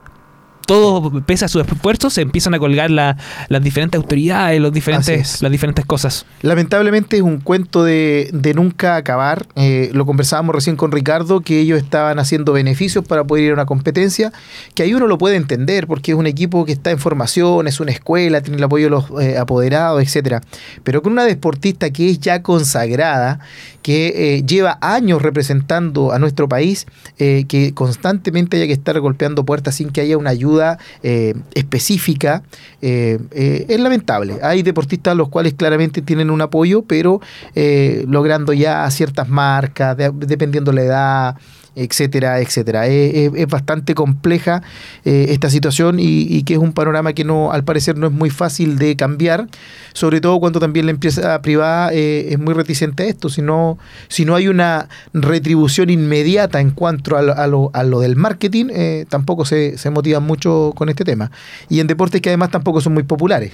todo pese a sus esfuerzos, se empiezan a colgar la- las diferentes autoridades, los diferentes, es. las diferentes cosas. Lamentablemente es un cuento de, de nunca acabar. Eh, lo conversábamos recién con Ricardo, que ellos estaban haciendo beneficios para poder ir a una competencia, que ahí uno lo puede entender, porque es un equipo que está en formación, es una escuela, tiene el apoyo de los eh, apoderados, etcétera. Pero con una deportista que es ya consagrada, que eh, lleva años representando a nuestro país, eh, que constantemente haya que estar golpeando puertas sin que haya una ayuda eh, específica, eh, eh, es lamentable. Hay deportistas los cuales claramente tienen un apoyo, pero eh, logrando ya ciertas marcas, de- dependiendo la edad, etcétera, etcétera. Es, bastante compleja eh, esta situación y, y que es un panorama que no, al parecer no es muy fácil de cambiar, sobre todo cuando también la empresa privada eh, es muy reticente a esto. Si no, si no hay una retribución inmediata en cuanto a lo, a lo- a lo del marketing, eh, tampoco se, se motivan mucho con este tema. Y en deportes que además tampoco son muy populares.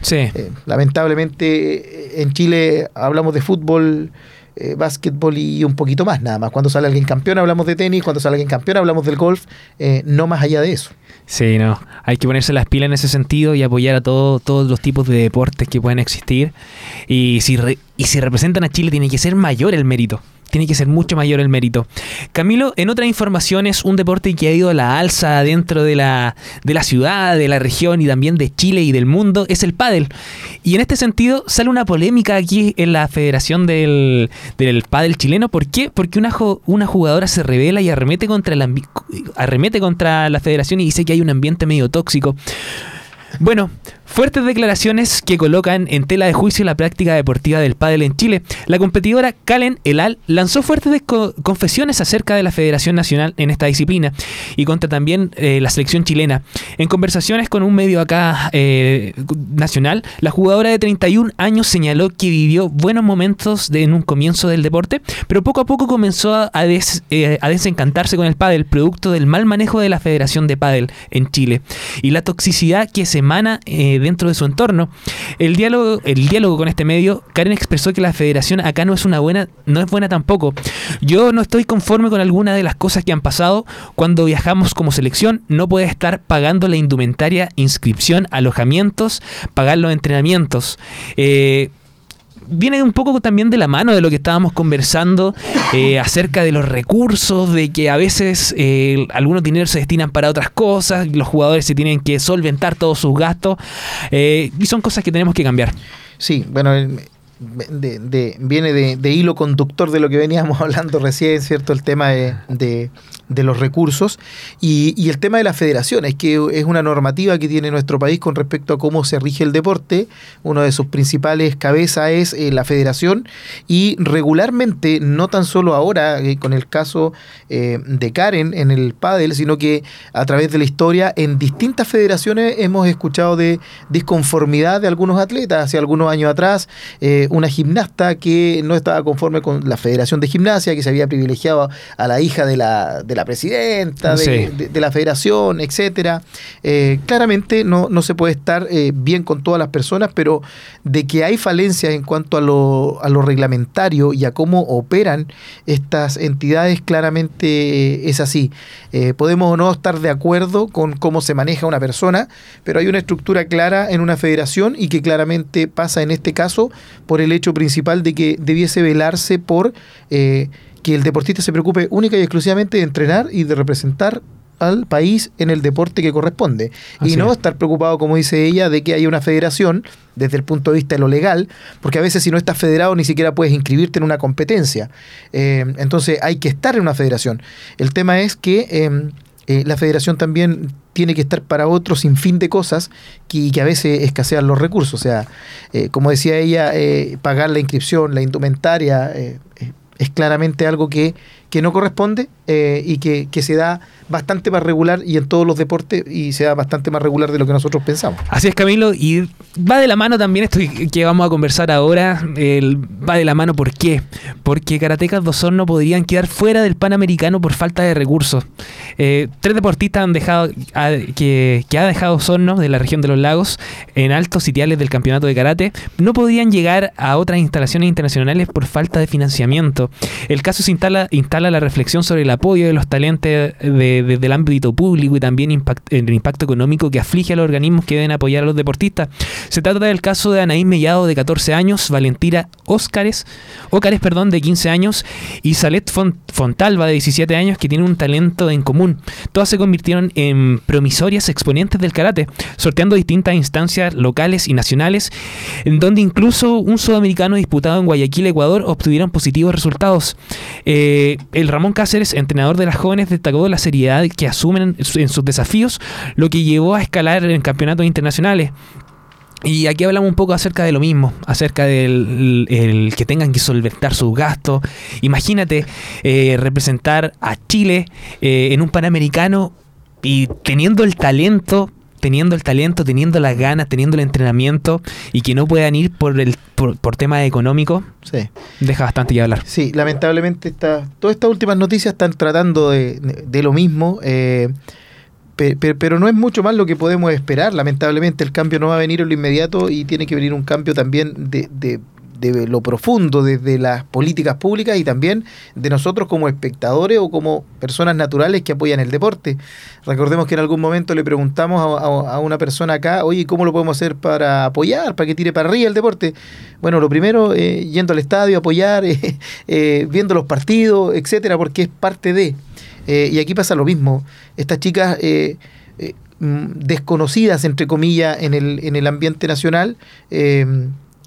Sí. lamentablemente en Chile hablamos de fútbol, eh, básquetbol y un poquito más nada más. Cuando sale alguien campeón hablamos de tenis, cuando sale alguien campeón hablamos del golf, eh, no más allá de eso. Sí, no. Hay que ponerse las pilas en ese sentido y apoyar a todo- todos los tipos de deportes que pueden existir. Y si, re- y si representan a Chile, tiene que ser mayor el mérito. Tiene que ser mucho mayor el mérito. Camilo, en otras informaciones, un deporte que ha ido a la alza dentro de la, de la ciudad, de la región y también de Chile y del mundo es el pádel. Y en este sentido sale una polémica aquí en la Federación del, del Pádel chileno. ¿Por qué? Porque una, una jugadora se revela y arremete contra, ambi- arremete contra la federación y dice que hay un ambiente medio tóxico. Bueno, fuertes declaraciones que colocan en tela de juicio la práctica deportiva del pádel en Chile. La competidora Kalen Elal lanzó fuertes confesiones acerca de la Federación Nacional en esta disciplina y contra también eh, la selección chilena. En conversaciones con un medio acá eh, nacional, la jugadora de 31 años señaló que vivió buenos momentos de- en un comienzo del deporte, pero poco a poco comenzó eh, a desencantarse con el pádel, producto del mal manejo de la Federación de Pádel en Chile y la toxicidad que se emana dentro de su entorno. El diálogo, el diálogo con este medio, Karen expresó que la federación acá no es una buena, no es buena tampoco. Yo no estoy conforme con alguna de las cosas que han pasado. Cuando viajamos como selección, no puede estar pagando la indumentaria, inscripción, alojamientos, pagar los entrenamientos. Eh, viene un poco también de la mano de lo que estábamos conversando eh, acerca de los recursos, de que a veces eh, algunos dineros se destinan para otras cosas, los jugadores se tienen que solventar todos sus gastos, eh, y son cosas que tenemos que cambiar. Sí, bueno, de- de- viene de hilo conductor de lo que veníamos [laughs] hablando recién, ¿cierto? El tema de, de- los recursos y, el tema de la federación, es que es una normativa que tiene nuestro país con respecto a cómo se rige el deporte. Uno de sus principales cabezas es eh, la federación y regularmente, no tan solo ahora eh, con el caso eh, de Karen en el pádel, sino que a través de la historia en distintas federaciones hemos escuchado de disconformidad de algunos atletas. Hace algunos años atrás, una gimnasta que no estaba conforme con la Federación de Gimnasia, que se había privilegiado a la hija de la, la presidenta, de, Sí. de- de la federación, etcétera. Eh, claramente no, no se puede estar eh, bien con todas las personas, pero de que hay falencias en cuanto a lo, a lo reglamentario y a cómo operan estas entidades, claramente eh, es así. Eh, podemos o no estar de acuerdo con cómo se maneja una persona, pero hay una estructura clara en una federación y que claramente pasa en este caso por el hecho principal de que debiese velarse por eh, que el deportista se preocupe única y exclusivamente de entrenar y de representar al país en el deporte que corresponde. Así y no es. estar preocupado, como dice ella, de que haya una federación desde el punto de vista de lo legal, porque a veces si no estás federado ni siquiera puedes inscribirte en una competencia. Eh, entonces hay que estar en una federación. El tema es que eh, eh, la federación también tiene que estar para otro sinfín de cosas que, que a veces escasean los recursos. O sea, eh, como decía ella, pagar la inscripción, la indumentaria, es claramente algo que, que no corresponde eh, y que, que se da bastante más regular y en todos los deportes y se da bastante más regular de lo que nosotros pensamos. Así es, Camilo, y va de la mano también esto que vamos a conversar ahora, va de la mano ¿por qué? Porque Karatecas de Osorno podrían quedar fuera del Panamericano por falta de recursos. Eh, tres deportistas han dejado ha- que, que ha dejado Osorno de la región de los lagos en altos sitiales del campeonato de karate no podían llegar a otras instalaciones internacionales por falta de financiamiento. El caso se instala, instala la reflexión sobre el apoyo de los talentos de- desde el ámbito público y también impact- el impacto económico que aflige a los organismos que deben apoyar a los deportistas. Se trata del caso de Anaís Mellado de 14 años, Valentina Óscares, Ócares, perdón, de 15 años y Salet Fon- Fontalva de 17 años que tienen un talento en común. Todas se convirtieron en promisorias exponentes del karate, sorteando distintas instancias locales y nacionales, en donde incluso un sudamericano disputado en Guayaquil, Ecuador, obtuvieron positivos resultados. Eh, el Ramón Cáceres, entrenador de las jóvenes, destacó la seriedad que asumen en su- en sus desafíos, lo que llevó a escalar en campeonatos internacionales. Y aquí hablamos un poco acerca de lo mismo, acerca del el que tengan que solventar sus gastos. Imagínate eh, representar a Chile eh, en un Panamericano y teniendo el talento, teniendo el talento, teniendo las ganas, teniendo el entrenamiento y que no puedan ir por el por, por temas económicos, Sí. deja bastante que hablar. Sí, lamentablemente esta, todas estas últimas noticias están tratando de, de lo mismo, eh, pe- pe- pero no es mucho más lo que podemos esperar. Lamentablemente el cambio no va a venir en lo inmediato y tiene que venir un cambio también de, de- de lo profundo, desde las políticas públicas y también de nosotros como espectadores o como personas naturales que apoyan el deporte. Recordemos que en algún momento le preguntamos a, una persona acá, oye, ¿cómo lo podemos hacer para apoyar, para que tire para arriba el deporte? Bueno, lo primero, eh, yendo al estadio, apoyar, [laughs] eh, eh, viendo los partidos, etcétera, porque es parte de. Y aquí pasa lo mismo. Estas chicas mm, desconocidas, entre comillas, en el, en el ambiente nacional,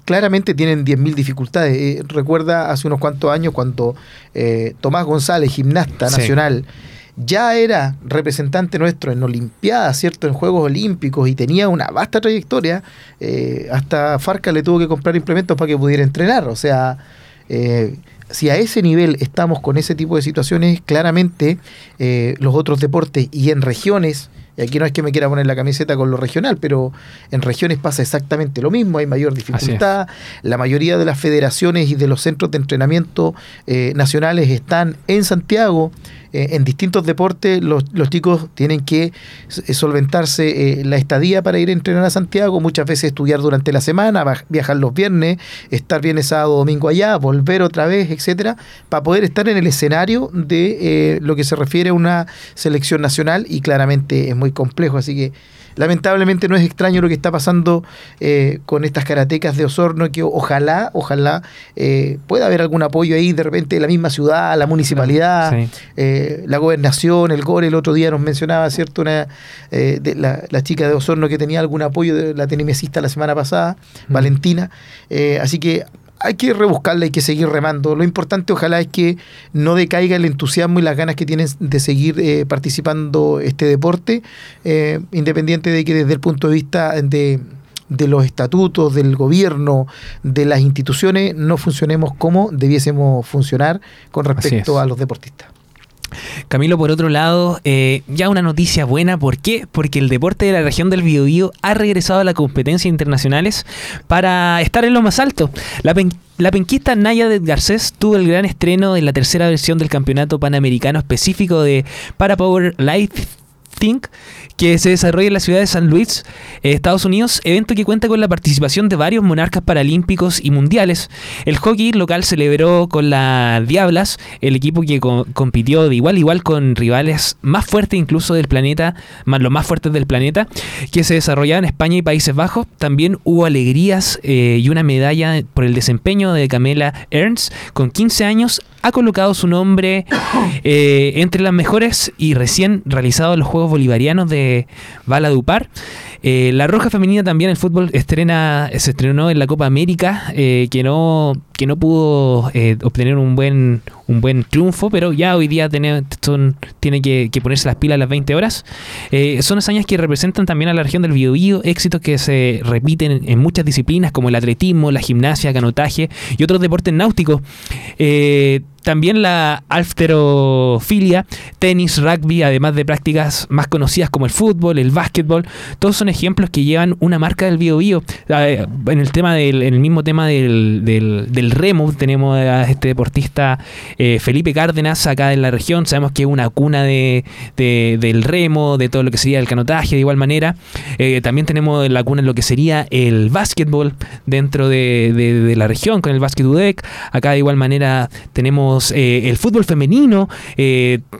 claramente tienen 10.000 dificultades. Eh, recuerda hace unos cuantos años cuando eh, Tomás González, gimnasta Sí. nacional, ya era representante nuestro en Olimpiadas, ¿cierto? En Juegos Olímpicos y tenía una vasta trayectoria. eh, hasta Farca le tuvo que comprar implementos para que pudiera entrenar. O sea, eh, si a ese nivel estamos con ese tipo de situaciones, claramente eh, los otros deportes y en regiones, y aquí no es que me quiera poner la camiseta con lo regional, pero en regiones pasa exactamente lo mismo, hay mayor dificultad, la mayoría de las federaciones y de los centros de entrenamiento eh, nacionales están en Santiago, eh, en distintos deportes los, los chicos tienen que s- solventarse eh, la estadía para ir a entrenar a Santiago, muchas veces estudiar durante la semana, viajar los viernes, estar viernes, sábado, domingo allá, volver otra vez, etcétera, para poder estar en el escenario de eh, lo que se refiere a una selección nacional y claramente es muy complejo, así que lamentablemente no es extraño lo que está pasando eh, con estas karatecas de Osorno, que ojalá, ojalá eh, pueda haber algún apoyo ahí de repente de la misma ciudad, la municipalidad, Sí. eh, la gobernación, el GORE, el otro día nos mencionaba, ¿cierto? Una, eh, de la, la chica de Osorno que tenía algún apoyo de la tenemesista la semana pasada, Valentina. Así que hay que rebuscarla, hay que seguir remando. Lo importante ojalá es que no decaiga el entusiasmo y las ganas que tienen de seguir eh, participando este deporte, eh, independiente de que desde el punto de vista de de los estatutos, del gobierno, de las instituciones, no funcionemos como debiésemos funcionar con respecto es. a los deportistas. Camilo, por otro lado, eh, ya una noticia buena. ¿Por qué? Porque el deporte de la región del Biobío ha regresado a las competencias internacionales para estar en lo más alto. La, pen- la penquista Naya de Garcés tuvo el gran estreno en la tercera versión del campeonato panamericano específico de Para Power Life Que se desarrolla en la ciudad de San Luis, eh, Estados Unidos, evento que cuenta con la participación de varios monarcas paralímpicos y mundiales. El hockey local celebró con la Diablas, el equipo que co- compitió de igual a igual con rivales más fuertes incluso del planeta, más los más fuertes del planeta, que se desarrollaban en España y Países Bajos. También hubo alegrías eh, y una medalla por el desempeño de Camela Ernst, con 15 años, ha colocado su nombre [coughs] eh, entre las mejores y recién realizados los Juegos Bolivarianos de Valadupar. Eh, la Roja Femenina también el fútbol estrena, se estrenó en la Copa América, eh, que no que no pudo eh, obtener un buen un buen triunfo, pero ya hoy día tiene, que, ponerse las pilas a las 20 horas. Eh, son hazañas que representan también a la región del Biobío, éxitos que se repiten en, muchas disciplinas como el atletismo, la gimnasia, canotaje y otros deportes náuticos. Eh, también la alfterofilia, tenis, rugby, además de prácticas más conocidas como el fútbol, el básquetbol, todos son ejemplos que llevan una marca del bio bio. Eh, en el tema del, mismo tema del, del remo, tenemos a este deportista eh, Felipe Cárdenas acá en la región, sabemos que es una cuna de, de- del remo, de todo lo que sería el canotaje de igual manera. Eh, también tenemos la cuna en lo que sería el básquetbol dentro de, la región con el básquet UDEC. Acá de igual manera tenemos eh, el fútbol femenino.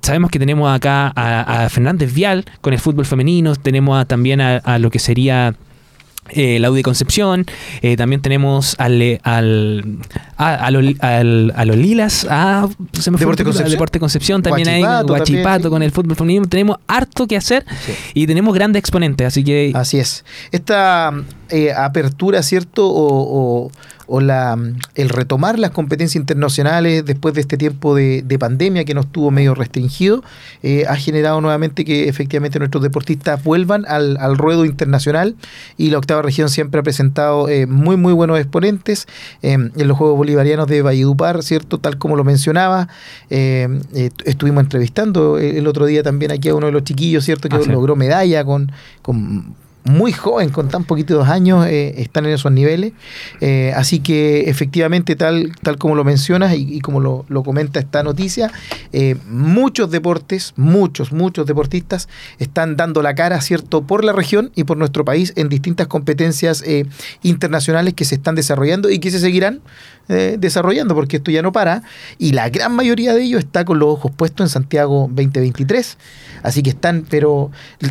sabemos que tenemos acá a, Fernández Vial con el fútbol femenino. Tenemos a- también a lo que sería eh, la U de Concepción, eh, también tenemos al, eh, al, a, a los, al- a los Lilas, a se me fue Deporte el- Concepción. Deporte Concepción, también hay Guachipato también, sí. con el fútbol femenino, tenemos harto que hacer Sí. y tenemos grandes exponentes, así que Así es. Esta eh, apertura, ¿cierto? O, o- o la, el retomar las competencias internacionales después de este tiempo de, de pandemia que nos tuvo medio restringido, eh, ha generado nuevamente que efectivamente nuestros deportistas vuelvan al, al ruedo internacional y la octava región siempre ha presentado eh, muy, muy buenos exponentes eh, en los Juegos Bolivarianos de Valledupar, ¿cierto? Tal como lo mencionaba. estuvimos entrevistando el, el otro día también aquí a uno de los chiquillos, ¿cierto? Que Ah, sí. logró medalla con, con muy joven, con tan poquitos años, eh, están en esos niveles. Eh, así que efectivamente, tal, tal como lo mencionas y, como lo, lo comenta esta noticia, eh, muchos deportes, muchos, muchos deportistas están dando la cara, ¿cierto?, por la región y por nuestro país en distintas competencias internacionales que se están desarrollando y que se seguirán eh, desarrollando, porque esto ya no para. Y la gran mayoría de ellos está con los ojos puestos en Santiago 2023. Así que están, pero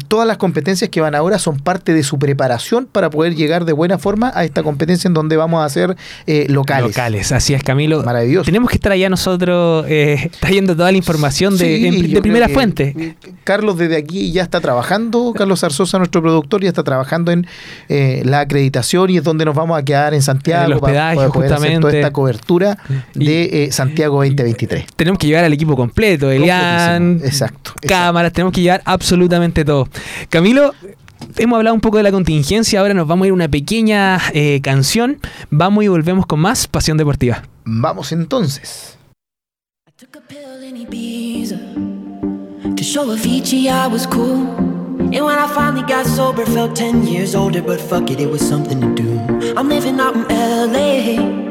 todas las competencias que van ahora son parte de su preparación para poder llegar de buena forma a esta competencia en donde vamos a hacer eh, locales. locales, así es Camilo. Maravilloso. Tenemos que estar allá nosotros eh, [laughs] trayendo toda la información de, Sí, en- yo de creo primera fuente. Carlos desde aquí ya está trabajando, Carlos Zarzosa, nuestro productor, ya está trabajando en eh, la acreditación y es donde nos vamos a quedar en Santiago En el hospedaje, para poder hacer toda justamente. Esta cobertura de eh, Santiago 2023. Tenemos que llevar al equipo completo, Elian. Exacto, exacto. cámaras, tenemos que llevar absolutamente todo. Camilo, hemos hablado un poco de la contingencia, ahora nos vamos a ir a una pequeña eh, canción, vamos y volvemos con más Pasión Deportiva. Vamos entonces. I took a pill in Ibiza to show Avicii I was cool. And when I finally got sober, felt 10 years older, but fuck it, it was something to do. I'm living out in LA.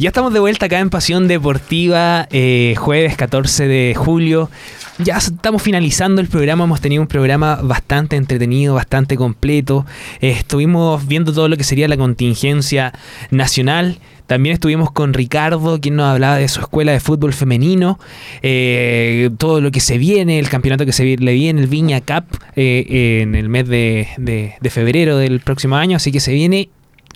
Ya estamos de vuelta acá en Pasión Deportiva, eh, jueves 14 de julio. Ya estamos finalizando el programa, hemos tenido un programa bastante entretenido, bastante completo. Eh, estuvimos viendo todo lo que sería la contingencia nacional. También estuvimos con Ricardo, quien nos hablaba de su escuela de fútbol femenino, eh, todo lo que se viene, el campeonato que se le viene, el Viña Cup, eh, en el mes de- de febrero del próximo año, así que se viene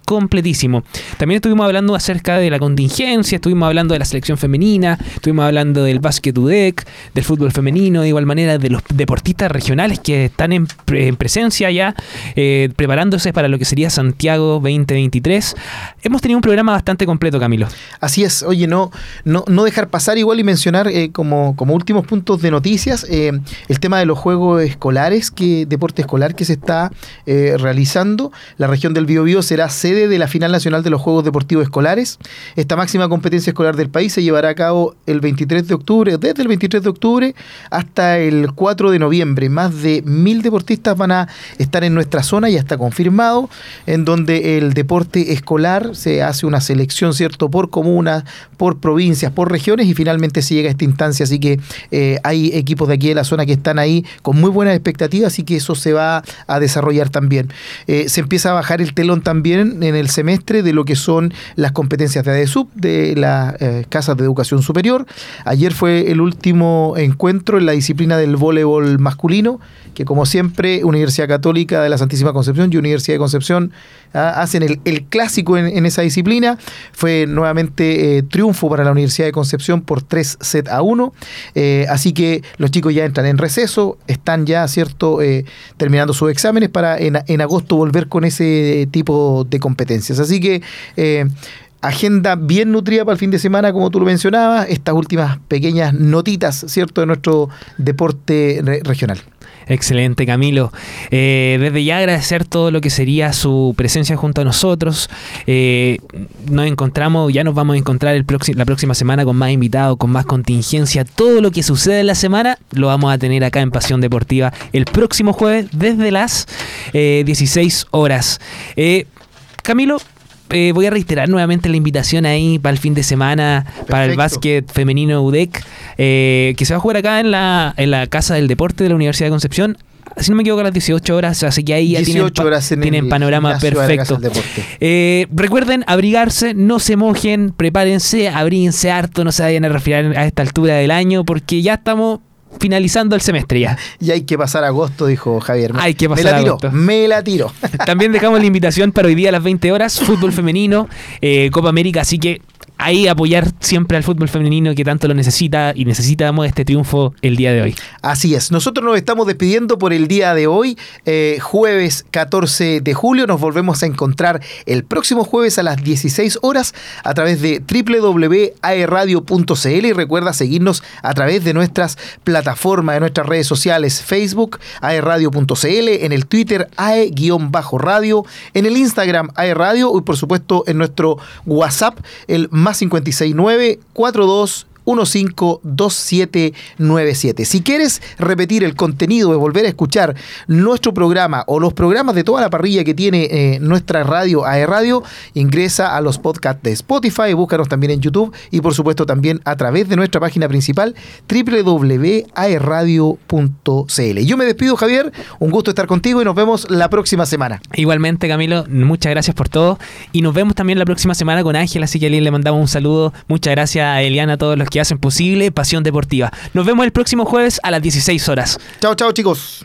completísimo. También estuvimos hablando acerca de la contingencia, estuvimos hablando de la selección femenina, estuvimos hablando del básquet UDEC, del fútbol femenino, de igual manera de los deportistas regionales que están en, pre- en presencia ya, eh, preparándose para lo que sería Santiago 2023. Hemos tenido un programa bastante completo, Camilo. Así es, oye, no, no, no dejar pasar igual y mencionar eh, como, como últimos puntos de noticias eh, el tema de los juegos escolares, que deporte escolar que se está realizando. La región del Biobío será sede de la final nacional de los Juegos Deportivos Escolares. Esta máxima competencia escolar del país se llevará a cabo el 23 de octubre, desde el 23 de octubre hasta el 4 de noviembre. Más de mil deportistas van a estar en nuestra zona, ya está confirmado, en donde el deporte escolar se hace una selección, ¿cierto?, por comunas, por provincias, por regiones y finalmente se llega a esta instancia. Así que eh, hay equipos de aquí de la zona que están ahí con muy buenas expectativas y que eso se va a desarrollar también. Eh, se empieza a bajar el telón también en el semestre de lo que son las competencias de ADESUB, de las eh, casas de educación superior. Ayer fue el último encuentro en la disciplina del voleibol masculino, que como siempre Universidad Católica de la Santísima Concepción y Universidad de Concepción ah, hacen el, el clásico en, esa disciplina. Fue nuevamente eh, triunfo para la Universidad de Concepción por 3 set a 1. Eh, así que los chicos ya entran en receso, están ya, ¿cierto?, terminando sus exámenes para en, en agosto volver con ese tipo de competencias. Así que eh, agenda bien nutrida para el fin de semana, como tú lo mencionabas, estas últimas pequeñas notitas, ¿cierto?, de nuestro deporte re- regional. Excelente, Camilo. Eh, desde ya agradecer todo lo que sería su presencia junto a nosotros. Eh, nos encontramos, ya nos vamos a encontrar el la próxima semana con más invitados, con más contingencia. Todo lo que sucede en la semana lo vamos a tener acá en Pasión Deportiva el próximo jueves desde las eh, 16 horas. Camilo. eh, voy a reiterar nuevamente la invitación ahí para el fin de semana, para el básquet femenino UDEC, eh, que se va a jugar acá en la, en la Casa del Deporte de la Universidad de Concepción. Si no me equivoco, a las 18 horas, así que ahí ya tienen, 18 pa- horas en tienen el panorama perfecto. Eh, recuerden abrigarse, no se mojen, prepárense, abríguense harto, no se vayan a resfriar a esta altura del año, porque ya estamos finalizando el semestre ya. Y hay que pasar agosto, dijo Javier. Me- Hay que me pasar la tiro, agosto. Me la tiro. También dejamos la invitación para hoy día a las 20 horas, fútbol femenino, eh, Copa América, así que ahí apoyar siempre al fútbol femenino que tanto lo necesita y necesitamos este triunfo el día de hoy. Así es. Nosotros nos estamos despidiendo por el día de hoy, eh, jueves 14 de julio. Nos volvemos a encontrar el próximo jueves a las 16 horas a través de www.aeradio.cl y recuerda seguirnos a través de nuestras plataformas, de nuestras redes sociales, Facebook, aeradio.cl, en el Twitter, ae-radio, en el Instagram, aeradio y por supuesto en nuestro WhatsApp, el más 569 42 152797. Si quieres repetir el contenido de volver a escuchar nuestro programa o los programas de toda la parrilla que tiene eh, nuestra radio AE Radio, ingresa a los podcasts de Spotify, búscanos también en YouTube y por supuesto también a través de nuestra página principal www.aeradio.cl. Yo me despido Javier, un gusto estar contigo y nos vemos la próxima semana. Igualmente, Camilo, muchas gracias por todo. Y nos vemos también la próxima semana con Ángel, así que le mandamos un saludo. Muchas gracias a Eliana, a todos los que hacen posible Pasión Deportiva. Nos vemos el próximo jueves a las 16 horas. Chao, chao, chicos.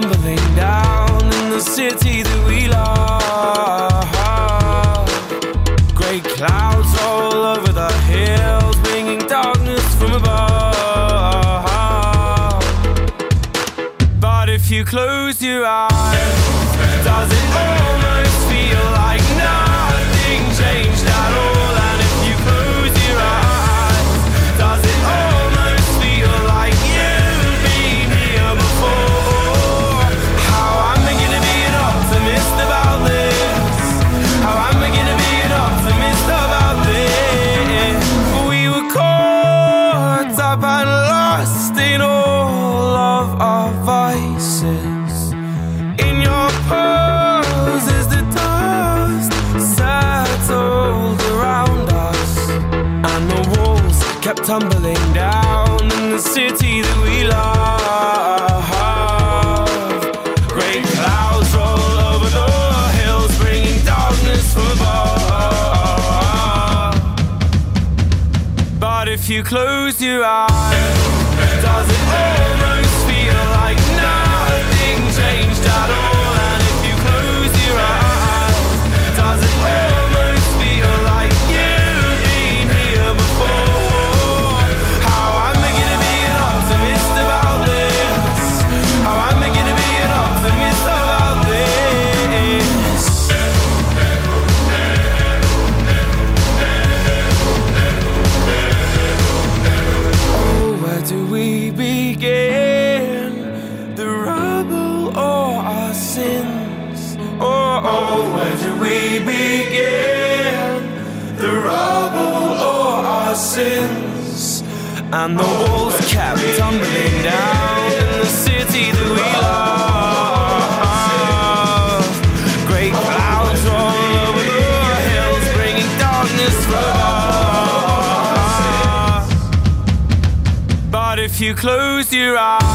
Tumbling down in the city that we love. Great clouds all over the hills, bringing darkness from above. But if you close your eyes, in all of our vices. In your poses, the dust settled around us, and the walls kept tumbling down in the city that we love. Great clouds roll over the hills, bringing darkness from above. But if you close your eyes, does it And the walls kept tumbling down in the city that we love. Great clouds roll over the hills, bringing darkness. But if you close your eyes,